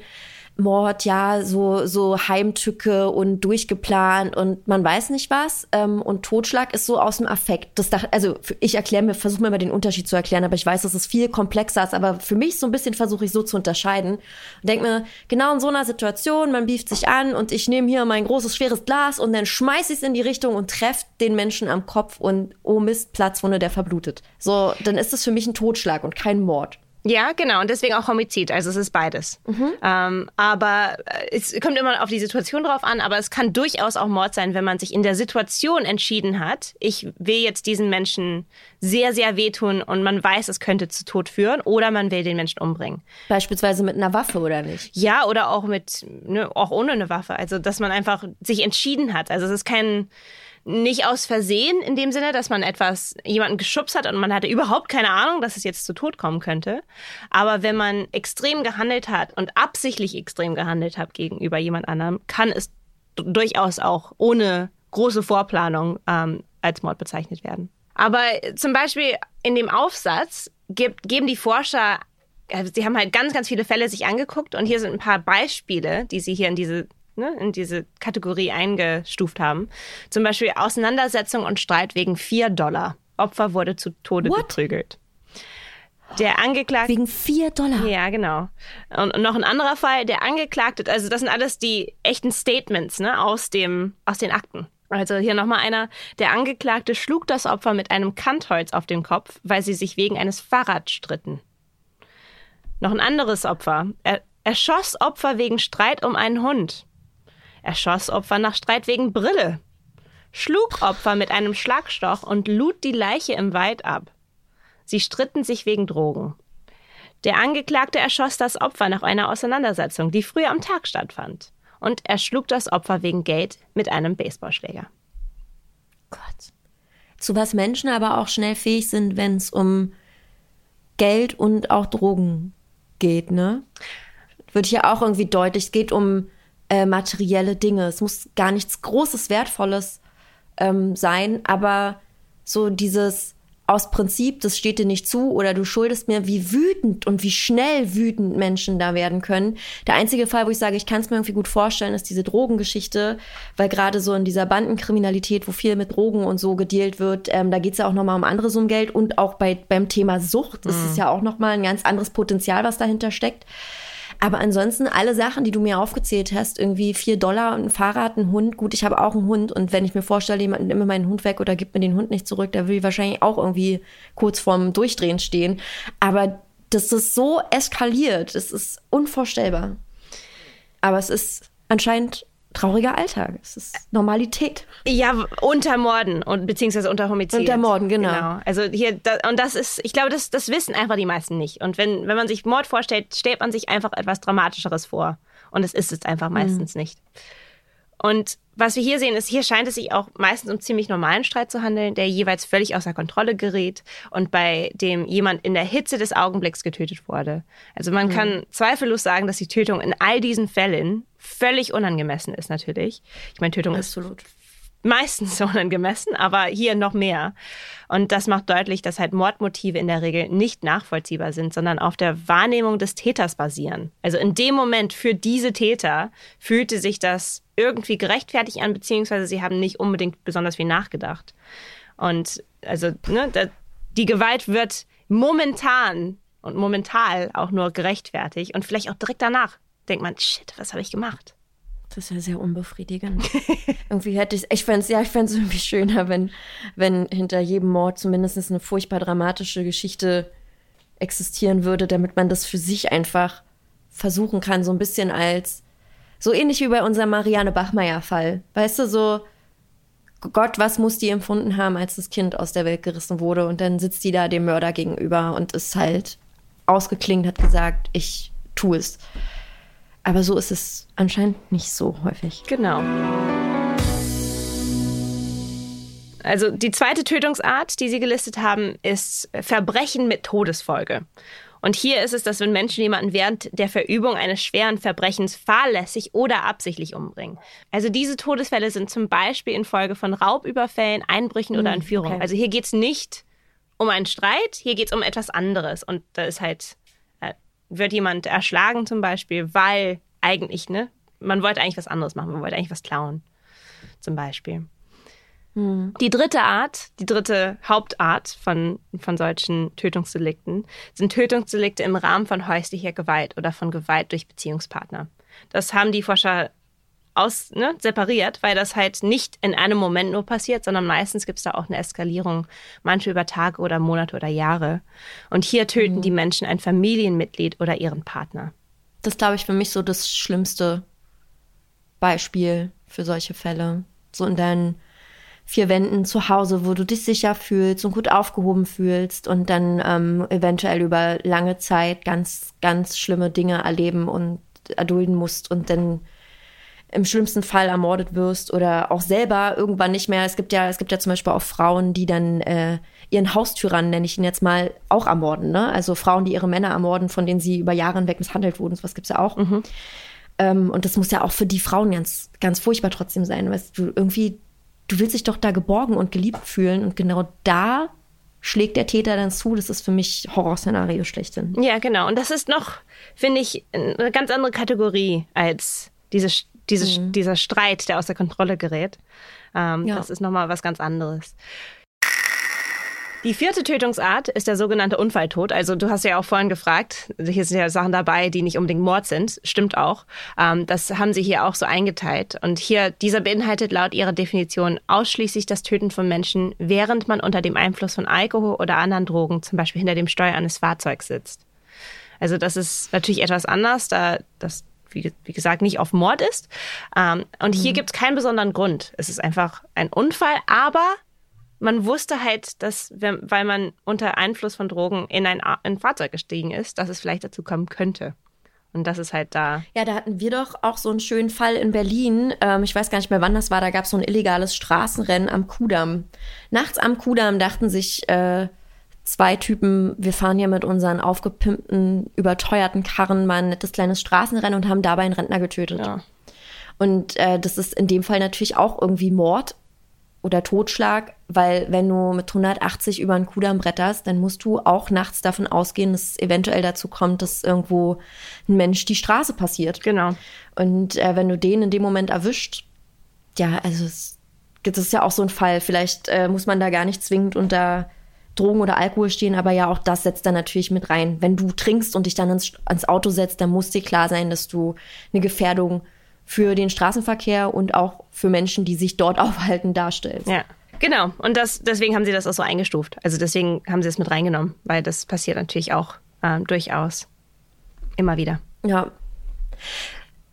Mord, ja, so, so Heimtücke und durchgeplant und man weiß nicht was. Ähm, und Totschlag ist so aus dem Affekt. Das, also ich erkläre mir, versuche mir mal den Unterschied zu erklären, aber ich weiß, dass es viel komplexer ist. Aber für mich so ein bisschen versuche ich so zu unterscheiden. Und denke mir, genau in so einer Situation, man bieft sich an und ich nehme hier mein großes, schweres Glas und dann schmeiße ich es in die Richtung und treffe den Menschen am Kopf und oh Mist, Platzwunde, der verblutet. So, dann ist es für mich ein Totschlag und kein Mord. Ja, genau. Und deswegen auch Homizid. Also es ist beides. Mhm. Ähm, aber äh, es kommt immer auf die Situation drauf an. Aber es kann durchaus auch Mord sein, wenn man sich in der Situation entschieden hat, ich will jetzt diesen Menschen sehr, sehr wehtun und man weiß, es könnte zu Tod führen. Oder man will den Menschen umbringen. Beispielsweise mit einer Waffe oder nicht? Ja, oder auch mit, ne, auch ohne eine Waffe. Also dass man einfach sich entschieden hat. Also es ist kein nicht aus Versehen in dem Sinne, dass man etwas, jemanden geschubst hat und man hatte überhaupt keine Ahnung, dass es jetzt zu Tod kommen könnte. Aber wenn man extrem gehandelt hat und absichtlich extrem gehandelt hat gegenüber jemand anderem, kann es durchaus auch ohne große Vorplanung ähm, als Mord bezeichnet werden. Aber zum Beispiel in dem Aufsatz gibt, geben die Forscher, also sie haben halt ganz, ganz viele Fälle sich angeguckt und hier sind ein paar Beispiele, die sie hier in diese ne, in diese Kategorie eingestuft haben. Zum Beispiel Auseinandersetzung und Streit wegen 4 Dollar. Opfer wurde zu Tode What? geprügelt. Der Angeklagte. Wegen 4 Dollar. Ja, genau. Und, und, noch ein anderer Fall, der Angeklagte, also das sind alles die echten Statements ne, aus, dem, aus den Akten. Also hier nochmal einer. Der Angeklagte schlug das Opfer mit einem Kantholz auf den Kopf, weil sie sich wegen eines Fahrrads stritten. Noch ein anderes Opfer. Er, er schoss Opfer wegen Streit um einen Hund. Er schoss Opfer nach Streit wegen Brille, schlug Opfer mit einem Schlagstoch und lud die Leiche im Wald ab. Sie stritten sich wegen Drogen. Der Angeklagte erschoss das Opfer nach einer Auseinandersetzung, die früher am Tag stattfand. Und er schlug das Opfer wegen Geld mit einem Baseballschläger. Gott. Zu was Menschen aber auch schnell fähig sind, wenn es um Geld und auch Drogen geht, ne? Wird hier auch irgendwie deutlich. Es geht um äh, materielle Dinge. Es muss gar nichts Großes, Wertvolles ähm, sein, aber so dieses aus Prinzip, das steht dir nicht zu oder du schuldest mir, wie wütend und wie schnell wütend Menschen da werden können. Der einzige Fall, wo ich sage, ich kann es mir irgendwie gut vorstellen, ist diese Drogengeschichte, weil gerade so in dieser Bandenkriminalität, wo viel mit Drogen und so gedealt wird, ähm, da geht es ja auch nochmal um andere Summen Geld und auch bei, beim Thema Sucht, das mhm. ist ja auch nochmal ein ganz anderes Potenzial, was dahinter steckt. Aber ansonsten alle Sachen, die du mir aufgezählt hast, irgendwie vier Dollar, ein Fahrrad, ein Hund. Gut, ich habe auch einen Hund und wenn ich mir vorstelle, jemand nimmt mir meinen Hund weg oder gibt mir den Hund nicht zurück, da will ich wahrscheinlich auch irgendwie kurz vorm Durchdrehen stehen. Aber das ist so eskaliert, das ist unvorstellbar. Aber es ist anscheinend trauriger Alltag. Es ist Normalität. Ja, unter Morden und beziehungsweise unter Homizid. Unter Morden, genau. genau. Also hier da, und das ist, ich glaube, das, das wissen einfach die meisten nicht. Und wenn wenn man sich Mord vorstellt, stellt man sich einfach etwas Dramatischeres vor. Und es ist es einfach meistens mhm. nicht. Und was wir hier sehen, ist, hier scheint es sich auch meistens um ziemlich normalen Streit zu handeln, der jeweils völlig außer Kontrolle gerät und bei dem jemand in der Hitze des Augenblicks getötet wurde. Also man mhm. kann zweifellos sagen, dass die Tötung in all diesen Fällen völlig unangemessen ist natürlich. Ich meine, Tötung Absolut. ist meistens unangemessen, aber hier noch mehr. Und das macht deutlich, dass halt Mordmotive in der Regel nicht nachvollziehbar sind, sondern auf der Wahrnehmung des Täters basieren. Also in dem Moment für diese Täter fühlte sich das irgendwie gerechtfertigt an, beziehungsweise sie haben nicht unbedingt besonders viel nachgedacht. Und also ne, die Gewalt wird momentan und momental auch nur gerechtfertigt und vielleicht auch direkt danach denkt man, shit, was habe ich gemacht? Das ist ja sehr unbefriedigend. irgendwie hätte ich, ich fände es, ja, ich fände es irgendwie schöner, wenn, wenn hinter jedem Mord zumindest eine furchtbar dramatische Geschichte existieren würde, damit man das für sich einfach versuchen kann, so ein bisschen als, so ähnlich wie bei unserem Marianne Bachmeier-Fall. Weißt du, so, Gott, was muss die empfunden haben, als das Kind aus der Welt gerissen wurde? Und dann sitzt die da dem Mörder gegenüber und ist halt ausgeklingt, hat gesagt, ich tue es. Aber so ist es anscheinend nicht so häufig. Genau. Also die zweite Tötungsart, die Sie gelistet haben, ist Verbrechen mit Todesfolge. Und hier ist es, dass wenn Menschen jemanden während der Verübung eines schweren Verbrechens fahrlässig oder absichtlich umbringen. Also diese Todesfälle sind zum Beispiel infolge von Raubüberfällen, Einbrüchen oder hm, Entführungen. Okay. Also hier geht es nicht um einen Streit, hier geht es um etwas anderes. Und da ist halt wird jemand erschlagen zum Beispiel, weil eigentlich, ne, man wollte eigentlich was anderes machen, man wollte eigentlich was klauen, zum Beispiel. Mhm. Die dritte Art, die dritte Hauptart von, von solchen Tötungsdelikten sind Tötungsdelikte im Rahmen von häuslicher Gewalt oder von Gewalt durch Beziehungspartner. Das haben die Forscher aus, ne, separiert, weil das halt nicht in einem Moment nur passiert, sondern meistens gibt es da auch eine Eskalierung, manche über Tage oder Monate oder Jahre. Und hier töten mhm. die Menschen ein Familienmitglied oder ihren Partner. Das glaube ich für mich so das schlimmste Beispiel für solche Fälle. So in deinen vier Wänden zu Hause, wo du dich sicher fühlst und gut aufgehoben fühlst und dann ähm, eventuell über lange Zeit ganz, ganz schlimme Dinge erleben und erdulden musst und dann im schlimmsten Fall ermordet wirst oder auch selber irgendwann nicht mehr. Es gibt ja, es gibt ja zum Beispiel auch Frauen, die dann äh, ihren Haustyrann, nenne ich ihn jetzt mal, auch ermorden. Ne? Also Frauen, die ihre Männer ermorden, von denen sie über Jahre hinweg misshandelt wurden. So was gibt's ja auch. Mhm. Ähm, und das muss ja auch für die Frauen ganz, ganz furchtbar trotzdem sein. Weißt du, irgendwie, du willst dich doch da geborgen und geliebt fühlen. Und genau da schlägt der Täter dann zu. Das ist für mich Horrorszenario schlechthin. Ja, genau. Und das ist noch, finde ich, eine ganz andere Kategorie als diese diese, mhm. dieser Streit, der aus der Kontrolle gerät. Ähm, ja. Das ist nochmal was ganz anderes. Die vierte Tötungsart ist der sogenannte Unfalltod. Also du hast ja auch vorhin gefragt, hier sind ja Sachen dabei, die nicht unbedingt Mord sind. Stimmt auch. Ähm, das haben sie hier auch so eingeteilt. Und hier, dieser beinhaltet laut ihrer Definition ausschließlich das Töten von Menschen, während man unter dem Einfluss von Alkohol oder anderen Drogen, zum Beispiel hinter dem Steuer eines Fahrzeugs sitzt. Also das ist natürlich etwas anders, da das wie, wie gesagt, nicht auf Mord ist. Ähm, und mhm. hier gibt es keinen besonderen Grund. Es ist einfach ein Unfall, aber man wusste halt, dass, wenn, weil man unter Einfluss von Drogen in ein, ein Fahrzeug gestiegen ist, dass es vielleicht dazu kommen könnte. Und das ist halt da. Ja, da hatten wir doch auch so einen schönen Fall in Berlin. Ähm, ich weiß gar nicht mehr, wann das war. Da gab es so ein illegales Straßenrennen am Kudamm. Nachts am Kudamm dachten sich äh, zwei Typen, wir fahren hier mit unseren aufgepimpten, überteuerten Karren mal ein nettes kleines Straßenrennen und haben dabei einen Rentner getötet. Ja. Und äh, das ist in dem Fall natürlich auch irgendwie Mord oder Totschlag, weil wenn du mit 180 über einen Kudamm bretterst, dann musst du auch nachts davon ausgehen, dass es eventuell dazu kommt, dass irgendwo ein Mensch die Straße passiert. Genau. Und äh, wenn du den in dem Moment erwischt, ja, also es, das ist ja auch so ein Fall. Vielleicht äh, muss man da gar nicht zwingend unter Drogen oder Alkohol stehen, aber ja, auch das setzt dann natürlich mit rein. Wenn du trinkst und dich dann ins, ans Auto setzt, dann muss dir klar sein, dass du eine Gefährdung für den Straßenverkehr und auch für Menschen, die sich dort aufhalten, darstellst. Ja. Genau, und das, deswegen haben sie das auch so eingestuft. Also deswegen haben sie es mit reingenommen, weil das passiert natürlich auch äh, durchaus immer wieder. Ja.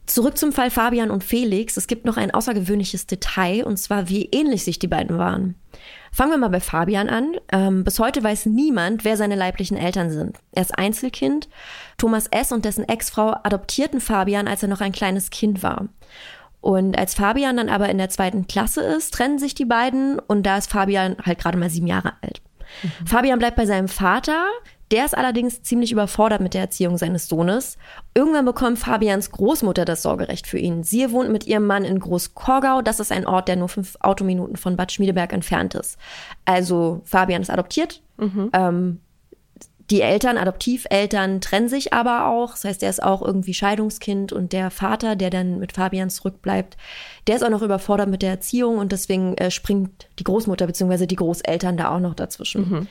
Zurück zum Fall Fabian und Felix. Es gibt noch ein außergewöhnliches Detail, und zwar wie ähnlich sich die beiden waren. Fangen wir mal bei Fabian an. Ähm, bis heute weiß niemand, wer seine leiblichen Eltern sind. Er ist Einzelkind. Thomas S. und dessen Ex-Frau adoptierten Fabian, als er noch ein kleines Kind war. Und als Fabian dann aber in der zweiten Klasse ist, trennen sich die beiden und da ist Fabian halt gerade mal sieben Jahre alt. Mhm. Fabian bleibt bei seinem Vater, der ist allerdings ziemlich überfordert mit der Erziehung seines Sohnes. Irgendwann bekommt Fabians Großmutter das Sorgerecht für ihn. Sie wohnt mit ihrem Mann in Großkorgau. Das ist ein Ort, der nur fünf Autominuten von Bad Schmiedeberg entfernt ist. Also Fabian ist adoptiert. Mhm. Ähm, die Eltern, Adoptiveltern, trennen sich aber auch. Das heißt, er ist auch irgendwie Scheidungskind und der Vater, der dann mit Fabian zurückbleibt, der ist auch noch überfordert mit der Erziehung und deswegen äh, springt die Großmutter bzw. die Großeltern da auch noch dazwischen. Mhm.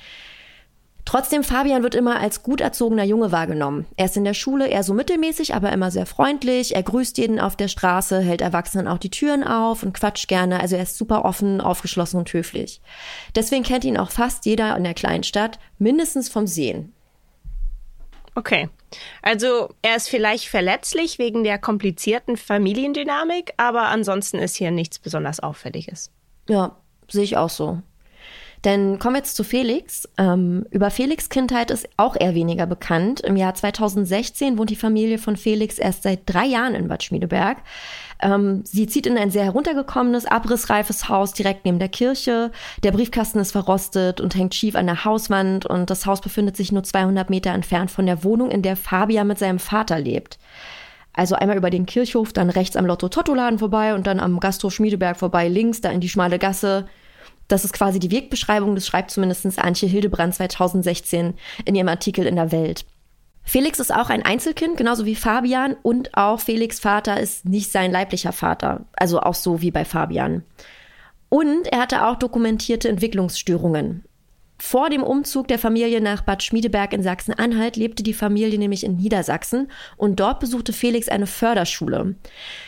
Trotzdem, Fabian wird immer als gut erzogener Junge wahrgenommen. Er ist in der Schule eher so mittelmäßig, aber immer sehr freundlich. Er grüßt jeden auf der Straße, hält Erwachsenen auch die Türen auf und quatscht gerne. Also er ist super offen, aufgeschlossen und höflich. Deswegen kennt ihn auch fast jeder in der Kleinstadt, mindestens vom Sehen. Okay. Also er ist vielleicht verletzlich wegen der komplizierten Familiendynamik, aber ansonsten ist hier nichts besonders Auffälliges. Ja, sehe ich auch so. Denn kommen wir jetzt zu Felix. Ähm, über Felix Kindheit ist auch eher weniger bekannt. Im Jahr 2016 wohnt die Familie von Felix erst seit drei Jahren in Bad Schmiedeberg. Ähm, sie zieht in ein sehr heruntergekommenes, abrissreifes Haus direkt neben der Kirche. Der Briefkasten ist verrostet und hängt schief an der Hauswand und das Haus befindet sich nur 200 Meter entfernt von der Wohnung, in der Fabian mit seinem Vater lebt. Also einmal über den Kirchhof, dann rechts am Lotto-Totto-Laden vorbei und dann am Gasthof Schmiedeberg vorbei, links da in die schmale Gasse. Das ist quasi die Wegbeschreibung, das schreibt zumindest Antje Hildebrand 2016 in ihrem Artikel in der Welt. Felix ist auch ein Einzelkind, genauso wie Fabian, und auch Felix Vater ist nicht sein leiblicher Vater, also auch so wie bei Fabian. Und er hatte auch dokumentierte Entwicklungsstörungen. Vor dem Umzug der Familie nach Bad Schmiedeberg in Sachsen-Anhalt lebte die Familie nämlich in Niedersachsen und dort besuchte Felix eine Förderschule.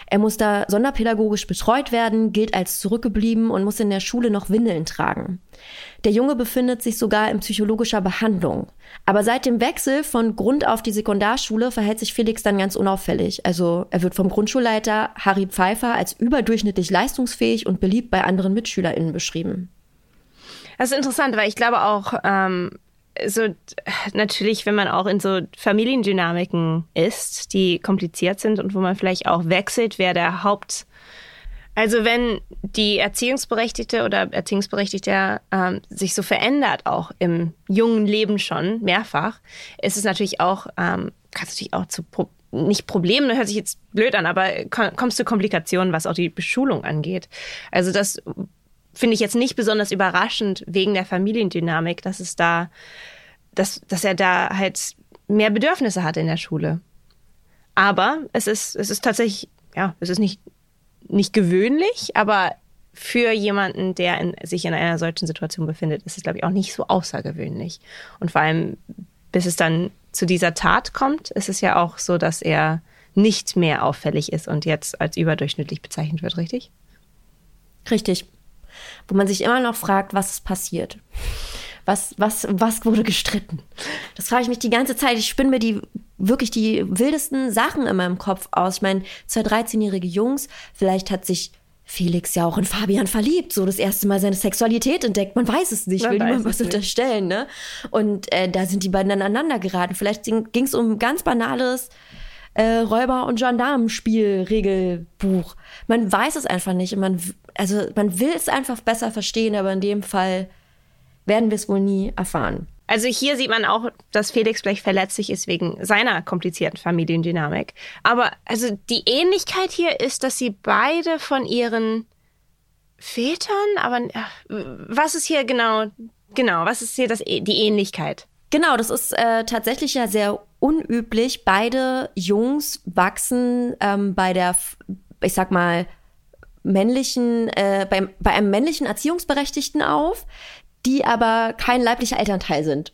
Er muss da sonderpädagogisch betreut werden, gilt als zurückgeblieben und muss in der Schule noch Windeln tragen. Der Junge befindet sich sogar in psychologischer Behandlung. Aber seit dem Wechsel von Grund auf die Sekundarschule verhält sich Felix dann ganz unauffällig. Also er wird vom Grundschulleiter Harry Pfeiffer als überdurchschnittlich leistungsfähig und beliebt bei anderen MitschülerInnen beschrieben. Das ist interessant, weil ich glaube auch, ähm, so natürlich, wenn man auch in so Familiendynamiken ist, die kompliziert sind und wo man vielleicht auch wechselt, wer der Haupt also wenn die Erziehungsberechtigte oder Erziehungsberechtigte ähm, sich so verändert, auch im jungen Leben schon mehrfach, ist es natürlich auch, ähm, kann es natürlich auch zu Pro nicht Problemen, hört sich jetzt blöd an, aber kommst zu Komplikationen, was auch die Beschulung angeht. Also das finde ich jetzt nicht besonders überraschend wegen der Familiendynamik, dass es da, dass, dass er da halt mehr Bedürfnisse hat in der Schule. Aber es ist, es ist tatsächlich, ja, es ist nicht, nicht gewöhnlich, aber für jemanden, der in, sich in einer solchen Situation befindet, ist es, glaube ich, auch nicht so außergewöhnlich. Und vor allem, bis es dann zu dieser Tat kommt, ist es ja auch so, dass er nicht mehr auffällig ist und jetzt als überdurchschnittlich bezeichnet wird, richtig? Richtig wo man sich immer noch fragt, was ist passiert. Was, was, was wurde gestritten? Das frage ich mich die ganze Zeit. Ich spinne mir die wirklich die wildesten Sachen in meinem Kopf aus. Ich meine, zwei 13-jährige Jungs, vielleicht hat sich Felix ja auch in Fabian verliebt, so das erste Mal seine Sexualität entdeckt. Man weiß es nicht, Man will niemand was nicht. unterstellen, ne? Und äh, da sind die beiden aneinander geraten. Vielleicht ging es um ganz banales äh, Räuber- und Gendarmenspiel-Regelbuch. Man weiß es einfach nicht. Und man, also man will es einfach besser verstehen, aber in dem Fall werden wir es wohl nie erfahren. Also hier sieht man auch, dass Felix vielleicht verletzlich ist wegen seiner komplizierten Familiendynamik. Aber also die Ähnlichkeit hier ist, dass sie beide von ihren Vätern, aber was ist hier genau, genau, was ist hier das, die Ähnlichkeit? Genau, das ist äh, tatsächlich ja sehr unüblich. Beide Jungs wachsen ähm, bei der, ich sag mal, männlichen, äh, beim, bei einem männlichen Erziehungsberechtigten auf, die aber kein leiblicher Elternteil sind.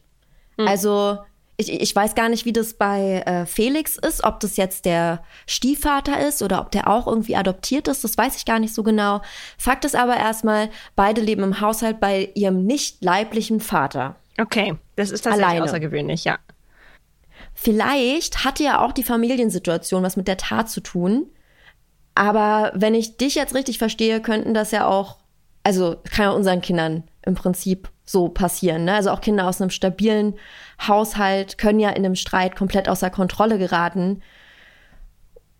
Also ich, ich weiß gar nicht, wie das bei äh, Felix ist, ob das jetzt der Stiefvater ist oder ob der auch irgendwie adoptiert ist, das weiß ich gar nicht so genau. Fakt ist aber erstmal, beide leben im Haushalt bei ihrem nicht leiblichen Vater. Okay, das ist tatsächlich Alleine. außergewöhnlich, ja. Vielleicht hatte ja auch die Familiensituation was mit der Tat zu tun. Aber wenn ich dich jetzt richtig verstehe, könnten das ja auch, also kann ja unseren Kindern im Prinzip so passieren. Ne? Also auch Kinder aus einem stabilen Haushalt können ja in einem Streit komplett außer Kontrolle geraten.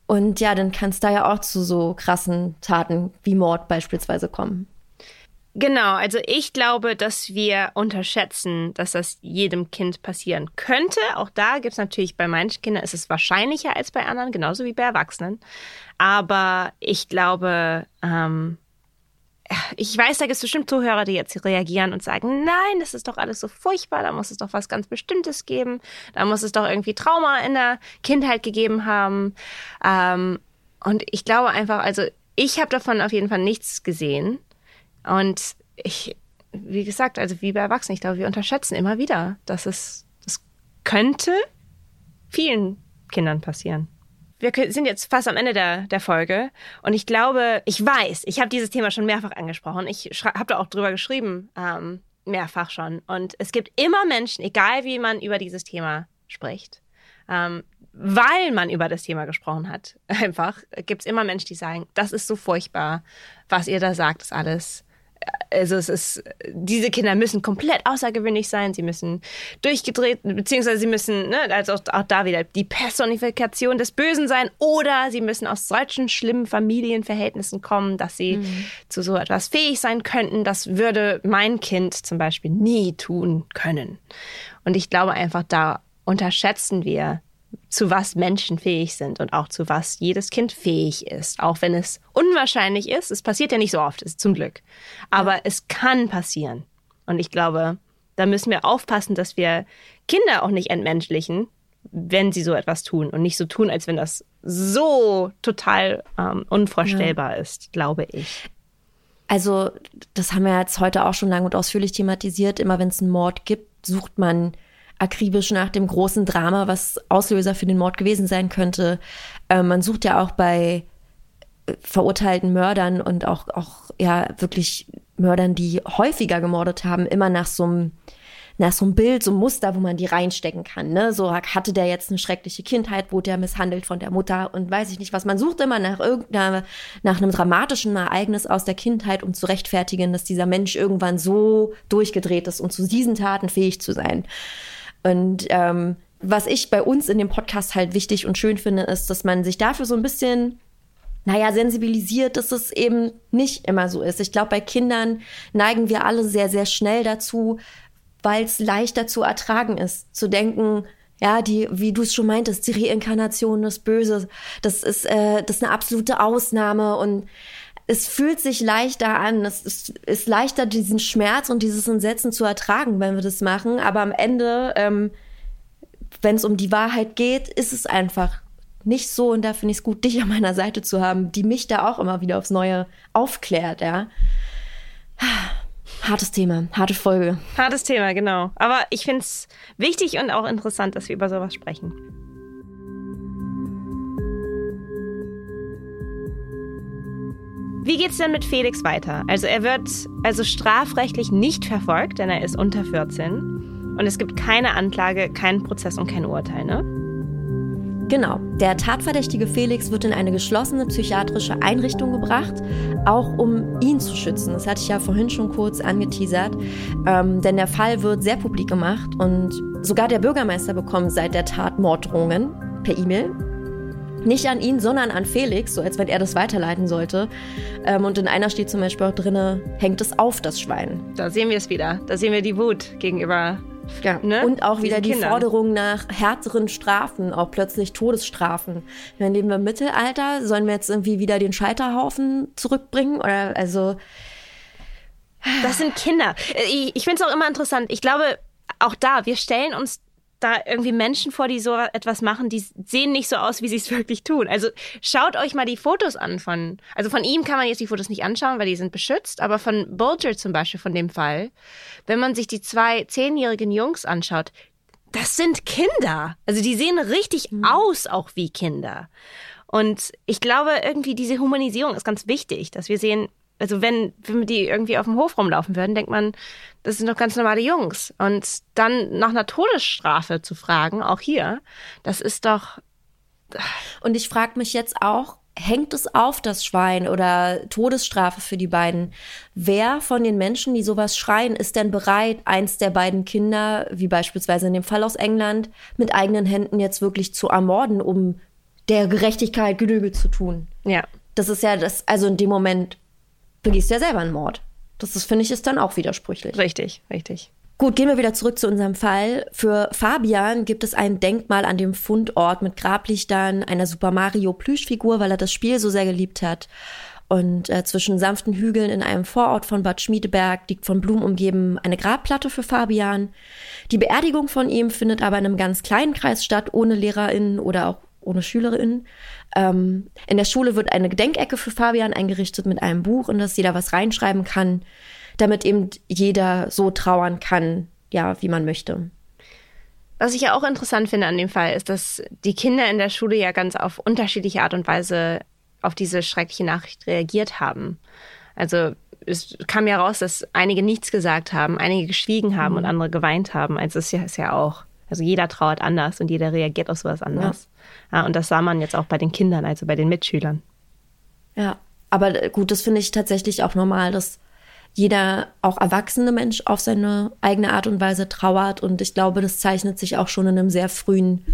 Und ja, dann kann es da ja auch zu so krassen Taten wie Mord beispielsweise kommen. Genau, also ich glaube, dass wir unterschätzen, dass das jedem Kind passieren könnte. Auch da gibt es natürlich bei manchen Kindern ist es wahrscheinlicher als bei anderen, genauso wie bei Erwachsenen. Aber ich glaube, ähm, ich weiß, da gibt es bestimmt Zuhörer, die jetzt reagieren und sagen, nein, das ist doch alles so furchtbar, da muss es doch was ganz Bestimmtes geben, da muss es doch irgendwie Trauma in der Kindheit gegeben haben. Ähm, und ich glaube einfach, also ich habe davon auf jeden Fall nichts gesehen. Und ich, wie gesagt, also wie bei Erwachsenen, ich glaube, wir unterschätzen immer wieder, dass es, das könnte vielen Kindern passieren. Wir sind jetzt fast am Ende der, der Folge und ich glaube, ich weiß, ich habe dieses Thema schon mehrfach angesprochen. Ich habe da auch drüber geschrieben, ähm, mehrfach schon. Und es gibt immer Menschen, egal wie man über dieses Thema spricht, ähm, weil man über das Thema gesprochen hat, einfach, gibt es immer Menschen, die sagen, das ist so furchtbar, was ihr da sagt, ist alles. Also es ist, diese Kinder müssen komplett außergewöhnlich sein, sie müssen durchgedreht, beziehungsweise sie müssen, ne, also auch, auch da wieder die Personifikation des Bösen sein oder sie müssen aus solchen schlimmen Familienverhältnissen kommen, dass sie zu so etwas fähig sein könnten. Das würde mein Kind zum Beispiel nie tun können. Und ich glaube einfach, da unterschätzen wir, zu was Menschen fähig sind und auch zu was jedes Kind fähig ist. Auch wenn es unwahrscheinlich ist. Es passiert ja nicht so oft, ist zum Glück. Aber es kann passieren. Und ich glaube, da müssen wir aufpassen, dass wir Kinder auch nicht entmenschlichen, wenn sie so etwas tun und nicht so tun, als wenn das so total ähm, unvorstellbar ist, glaube ich. Also, das haben wir jetzt heute auch schon lang und ausführlich thematisiert. Immer wenn es einen Mord gibt, sucht man akribisch nach dem großen Drama, was Auslöser für den Mord gewesen sein könnte. Äh, man sucht ja auch bei äh, verurteilten Mördern und auch, auch ja wirklich Mördern, die häufiger gemordet haben, immer nach so einem nach so einem Bild, so einem Muster, wo man die reinstecken kann. Ne? So hatte der jetzt eine schreckliche Kindheit, wurde er misshandelt von der Mutter und weiß ich nicht was. Man sucht immer nach irgendeiner, nach einem dramatischen Ereignis aus der Kindheit, um zu rechtfertigen, dass dieser Mensch irgendwann so durchgedreht ist und zu diesen Taten fähig zu sein. Und ähm, was ich bei uns in dem Podcast halt wichtig und schön finde, ist, dass man sich dafür so ein bisschen naja, sensibilisiert, dass es eben nicht immer so ist. Ich glaube, bei Kindern neigen wir alle sehr, sehr schnell dazu, weil es leichter zu ertragen ist, zu denken, ja, die, wie du es schon meintest, die Reinkarnation des Böses, das ist, äh, das ist eine absolute Ausnahme und es fühlt sich leichter an. Es ist, ist leichter, diesen Schmerz und dieses Entsetzen zu ertragen, wenn wir das machen. Aber am Ende, ähm, wenn es um die Wahrheit geht, ist es einfach nicht so. Und da finde ich es gut, dich an meiner Seite zu haben, die mich da auch immer wieder aufs Neue aufklärt, ja. Hartes Thema, harte Folge. Hartes Thema, genau. Aber ich finde es wichtig und auch interessant, dass wir über sowas sprechen. Wie geht's denn mit Felix weiter? Also er wird also strafrechtlich nicht verfolgt, denn er ist unter 14. Und es gibt keine Anklage, keinen Prozess und kein Urteil, ne? Genau, der tatverdächtige Felix wird in eine geschlossene psychiatrische Einrichtung gebracht, auch um ihn zu schützen. Das hatte ich ja vorhin schon kurz angeteasert, ähm, denn der Fall wird sehr publik gemacht und sogar der Bürgermeister bekommt seit der Tat Morddrohungen per E-Mail. Nicht an ihn, sondern an Felix, so als wenn er das weiterleiten sollte. Ähm, und in einer steht zum Beispiel auch drin, hängt es auf das Schwein. Da sehen wir es wieder. Da sehen wir die Wut gegenüber ja. Ne? Und auch wieder die Kindern. Forderung nach härteren Strafen, auch plötzlich Todesstrafen. Meine, leben wir im Mittelalter, sollen wir jetzt irgendwie wieder den Scheiterhaufen zurückbringen? Oder also. Das sind Kinder. Ich, ich finde es auch immer interessant. Ich glaube, auch da, wir stellen uns da irgendwie Menschen vor, die so etwas machen, die sehen nicht so aus, wie sie es wirklich tun. Also schaut euch mal die Fotos an von, also von ihm kann man jetzt die Fotos nicht anschauen, weil die sind beschützt, aber von Bulger zum Beispiel, von dem Fall, wenn man sich die zwei zehnjährigen Jungs anschaut, das sind Kinder. Also die sehen richtig mhm. aus auch wie Kinder. Und ich glaube, irgendwie diese Humanisierung ist ganz wichtig, dass wir sehen, also wenn, wenn die irgendwie auf dem Hof rumlaufen würden, denkt man, das sind doch ganz normale Jungs. Und dann nach einer Todesstrafe zu fragen, auch hier, das ist doch. Und ich frage mich jetzt auch, hängt es auf das Schwein oder Todesstrafe für die beiden? Wer von den Menschen, die sowas schreien, ist denn bereit, eins der beiden Kinder, wie beispielsweise in dem Fall aus England, mit eigenen Händen jetzt wirklich zu ermorden, um der Gerechtigkeit Genüge zu tun? Ja. Das ist ja das, also in dem Moment begehst du ja selber einen Mord. Das ist, finde ich, ist dann auch widersprüchlich. Richtig, richtig. Gut, gehen wir wieder zurück zu unserem Fall. Für Fabian gibt es ein Denkmal an dem Fundort mit Grablichtern, einer Super Mario Plüschfigur, weil er das Spiel so sehr geliebt hat. Und äh, zwischen sanften Hügeln in einem Vorort von Bad Schmiedeberg liegt von Blumen umgeben eine Grabplatte für Fabian. Die Beerdigung von ihm findet aber in einem ganz kleinen Kreis statt, ohne LehrerInnen oder auch ohne SchülerInnen. Ähm, in der Schule wird eine Gedenkecke für Fabian eingerichtet mit einem Buch, in das jeder was reinschreiben kann, damit eben jeder so trauern kann, ja, wie man möchte. Was ich ja auch interessant finde an dem Fall, ist, dass die Kinder in der Schule ja ganz auf unterschiedliche Art und Weise auf diese schreckliche Nachricht reagiert haben. Also es kam ja raus, dass einige nichts gesagt haben, einige geschwiegen haben mhm. und andere geweint haben. Also es ist ja auch, also jeder trauert anders und jeder reagiert auf sowas anders. Ja, und das sah man jetzt auch bei den Kindern, also bei den Mitschülern. Ja, aber gut, das finde ich tatsächlich auch normal, dass jeder, auch erwachsene Mensch, auf seine eigene Art und Weise trauert. Und ich glaube, das zeichnet sich auch schon in einem sehr frühen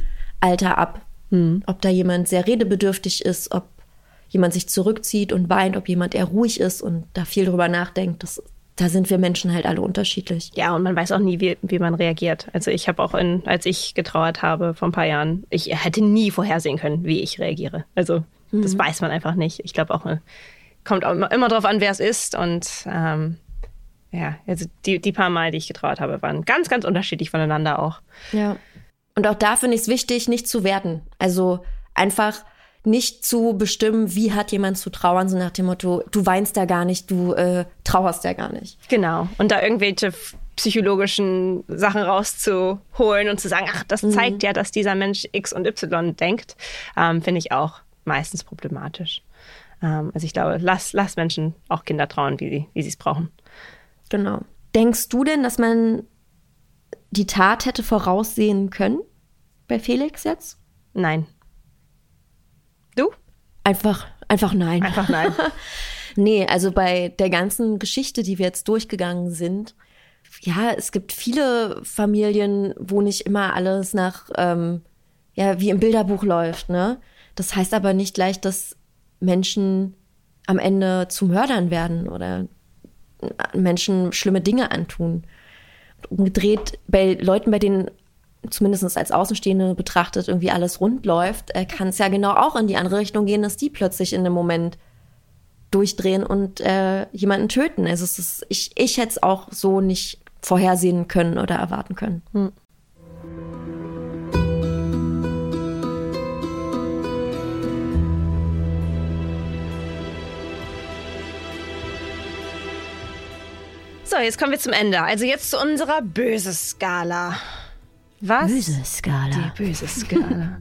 Alter ab. Hm. Ob da jemand sehr redebedürftig ist, ob jemand sich zurückzieht und weint, ob jemand eher ruhig ist und da viel drüber nachdenkt. Das da sind wir Menschen halt alle unterschiedlich. Ja, und man weiß auch nie, wie, wie man reagiert. Also ich habe auch, in, als ich getrauert habe vor ein paar Jahren, ich hätte nie vorhersehen können, wie ich reagiere. Also mhm. das weiß man einfach nicht. Ich glaube auch, kommt auch immer, immer drauf an, wer es ist. Und ähm, ja, also die, die paar Mal, die ich getrauert habe, waren ganz, ganz unterschiedlich voneinander auch. Ja. Und auch da finde ich es wichtig, nicht zu werten. Also einfach nicht zu bestimmen, wie hat jemand zu trauern, so nach dem Motto, du weinst ja gar nicht, du äh, trauerst ja gar nicht. Genau. Und da irgendwelche psychologischen Sachen rauszuholen und zu sagen, ach, das mhm. zeigt ja, dass dieser Mensch X und Y denkt, ähm, finde ich auch meistens problematisch. Ähm, also ich glaube, lass, lass Menschen auch Kinder trauen, wie, wie sie es brauchen. Genau. Denkst du denn, dass man die Tat hätte voraussehen können bei Felix jetzt? Nein. Du? Einfach, einfach nein. Einfach nein. nee, also bei der ganzen Geschichte, die wir jetzt durchgegangen sind, ja, es gibt viele Familien, wo nicht immer alles nach, ähm, ja, wie im Bilderbuch läuft, ne? Das heißt aber nicht gleich, dass Menschen am Ende zu Mördern werden oder Menschen schlimme Dinge antun. Umgedreht, bei Leuten, bei denen zumindest als Außenstehende betrachtet, irgendwie alles rund läuft, äh, kann es ja genau auch in die andere Richtung gehen, dass die plötzlich in einem Moment durchdrehen und äh, jemanden töten. Also es ist, ich, ich hätte es auch so nicht vorhersehen können oder erwarten können. Hm. So, jetzt kommen wir zum Ende. Also jetzt zu unserer Böse-Skala. Was? Böse Skala. Die böse Skala.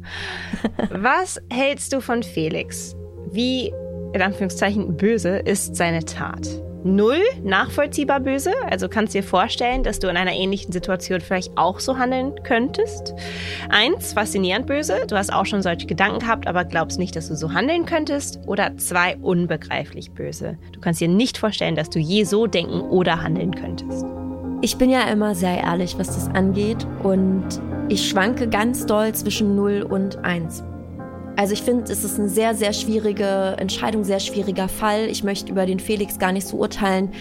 Was hältst du von Felix? Wie, in Anführungszeichen, böse ist seine Tat? Null nachvollziehbar böse. Also kannst dir vorstellen, dass du in einer ähnlichen Situation vielleicht auch so handeln könntest. Eins, faszinierend böse. Du hast auch schon solche Gedanken gehabt, aber glaubst nicht, dass du so handeln könntest. Oder zwei, unbegreiflich böse. Du kannst dir nicht vorstellen, dass du je so denken oder handeln könntest. Ich bin ja immer sehr ehrlich, was das angeht. Und ich schwanke ganz doll zwischen 0 und 1. Also ich finde, es ist eine sehr, sehr schwierige Entscheidung, sehr schwieriger Fall. Ich möchte über den Felix gar nicht so urteilen.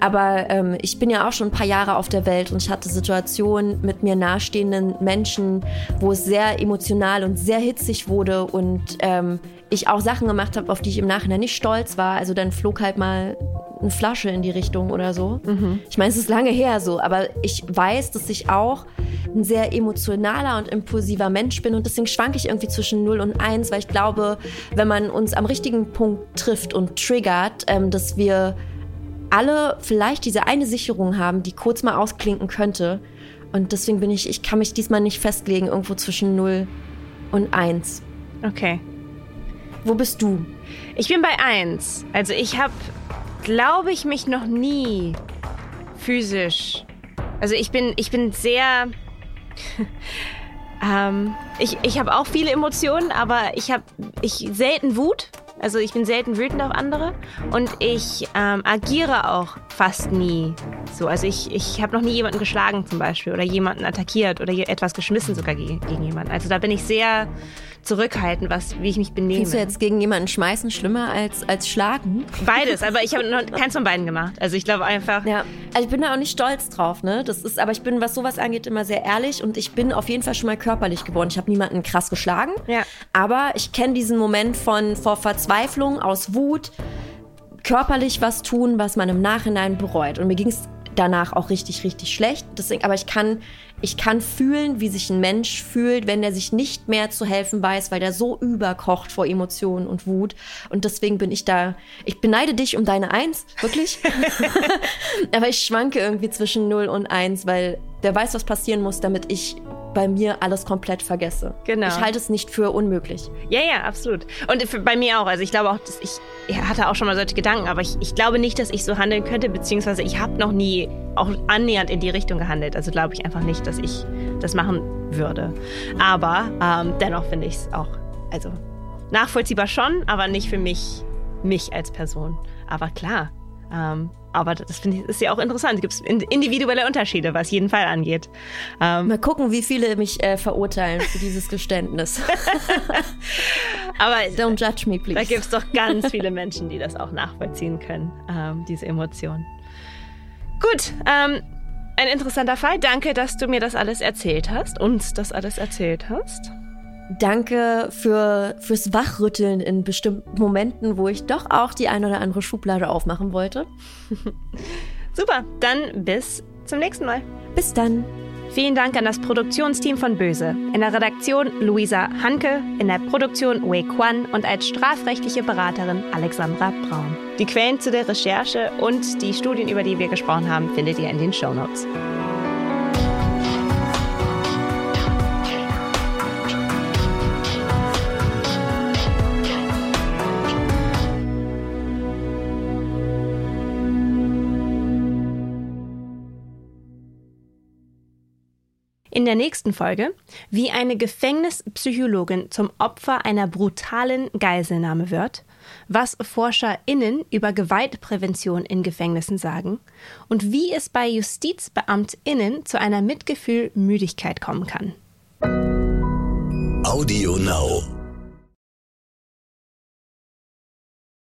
Aber ähm, ich bin ja auch schon ein paar Jahre auf der Welt und ich hatte Situationen mit mir nahestehenden Menschen, wo es sehr emotional und sehr hitzig wurde und ähm, ich auch Sachen gemacht habe, auf die ich im Nachhinein nicht stolz war. Also dann flog halt mal eine Flasche in die Richtung oder so. Mhm. Ich meine, es ist lange her so, aber ich weiß, dass ich auch ein sehr emotionaler und impulsiver Mensch bin und deswegen schwanke ich irgendwie zwischen 0 und 1, weil ich glaube, wenn man uns am richtigen Punkt trifft und triggert, ähm, dass wir alle vielleicht diese eine Sicherung haben, die kurz mal ausklinken könnte. Und deswegen bin ich, ich kann mich diesmal nicht festlegen, irgendwo zwischen 0 und 1. Okay. Wo bist du? Ich bin bei 1. Also ich habe, glaube ich, mich noch nie physisch. Also ich bin, ich bin sehr ähm, ich ich habe auch viele Emotionen, aber ich habe ich selten Wut. Also ich bin selten wütend auf andere und ich ähm, agiere auch fast nie so. Also ich, ich habe noch nie jemanden geschlagen zum Beispiel oder jemanden attackiert oder etwas geschmissen sogar gegen, gegen jemanden. Also da bin ich sehr zurückhalten, was, wie ich mich benehme. Findest du jetzt gegen jemanden schmeißen schlimmer als, als schlagen? Beides, aber ich habe noch keins von beiden gemacht. Also ich glaube einfach. Ja, also ich bin da auch nicht stolz drauf, ne? Das ist, aber ich bin, was sowas angeht, immer sehr ehrlich und ich bin auf jeden Fall schon mal körperlich geworden. Ich habe niemanden krass geschlagen. Ja. Aber ich kenne diesen Moment von vor Verzweiflung, aus Wut, körperlich was tun, was man im Nachhinein bereut. Und mir ging es danach auch richtig, richtig schlecht. Deswegen, aber ich kann, ich kann fühlen, wie sich ein Mensch fühlt, wenn er sich nicht mehr zu helfen weiß, weil der so überkocht vor Emotionen und Wut. Und deswegen bin ich da, ich beneide dich um deine Eins, wirklich. aber ich schwanke irgendwie zwischen 0 und 1, weil der weiß, was passieren muss, damit ich bei mir alles komplett vergesse. Genau. Ich halte es nicht für unmöglich. Ja, ja, absolut. Und für, bei mir auch. Also ich glaube auch, dass ich, ich hatte auch schon mal solche Gedanken, aber ich, ich glaube nicht, dass ich so handeln könnte, beziehungsweise ich habe noch nie auch annähernd in die Richtung gehandelt. Also glaube ich einfach nicht, dass ich das machen würde. Aber ähm, dennoch finde ich es auch, also nachvollziehbar schon, aber nicht für mich, mich als Person. Aber klar, ähm, aber das finde ich ist ja auch interessant. Gibt es individuelle Unterschiede, was jeden Fall angeht. Ähm Mal gucken, wie viele mich äh, verurteilen für dieses Geständnis. Aber don't judge me, please. Da gibt es doch ganz viele Menschen, die das auch nachvollziehen können, ähm, diese Emotionen. Gut, ähm, ein interessanter Fall. Danke, dass du mir das alles erzählt hast, uns das alles erzählt hast. Danke für, fürs Wachrütteln in bestimmten Momenten, wo ich doch auch die ein oder andere Schublade aufmachen wollte. Super, dann bis zum nächsten Mal. Bis dann. Vielen Dank an das Produktionsteam von Böse. In der Redaktion Luisa Hanke, in der Produktion Wei Quan und als strafrechtliche Beraterin Alexandra Braun. Die Quellen zu der Recherche und die Studien, über die wir gesprochen haben, findet ihr in den Show Notes. In der nächsten Folge, wie eine Gefängnispsychologin zum Opfer einer brutalen Geiselnahme wird, was ForscherInnen über Gewaltprävention in Gefängnissen sagen und wie es bei JustizbeamtInnen zu einer Mitgefühlmüdigkeit kommen kann. Audio Now.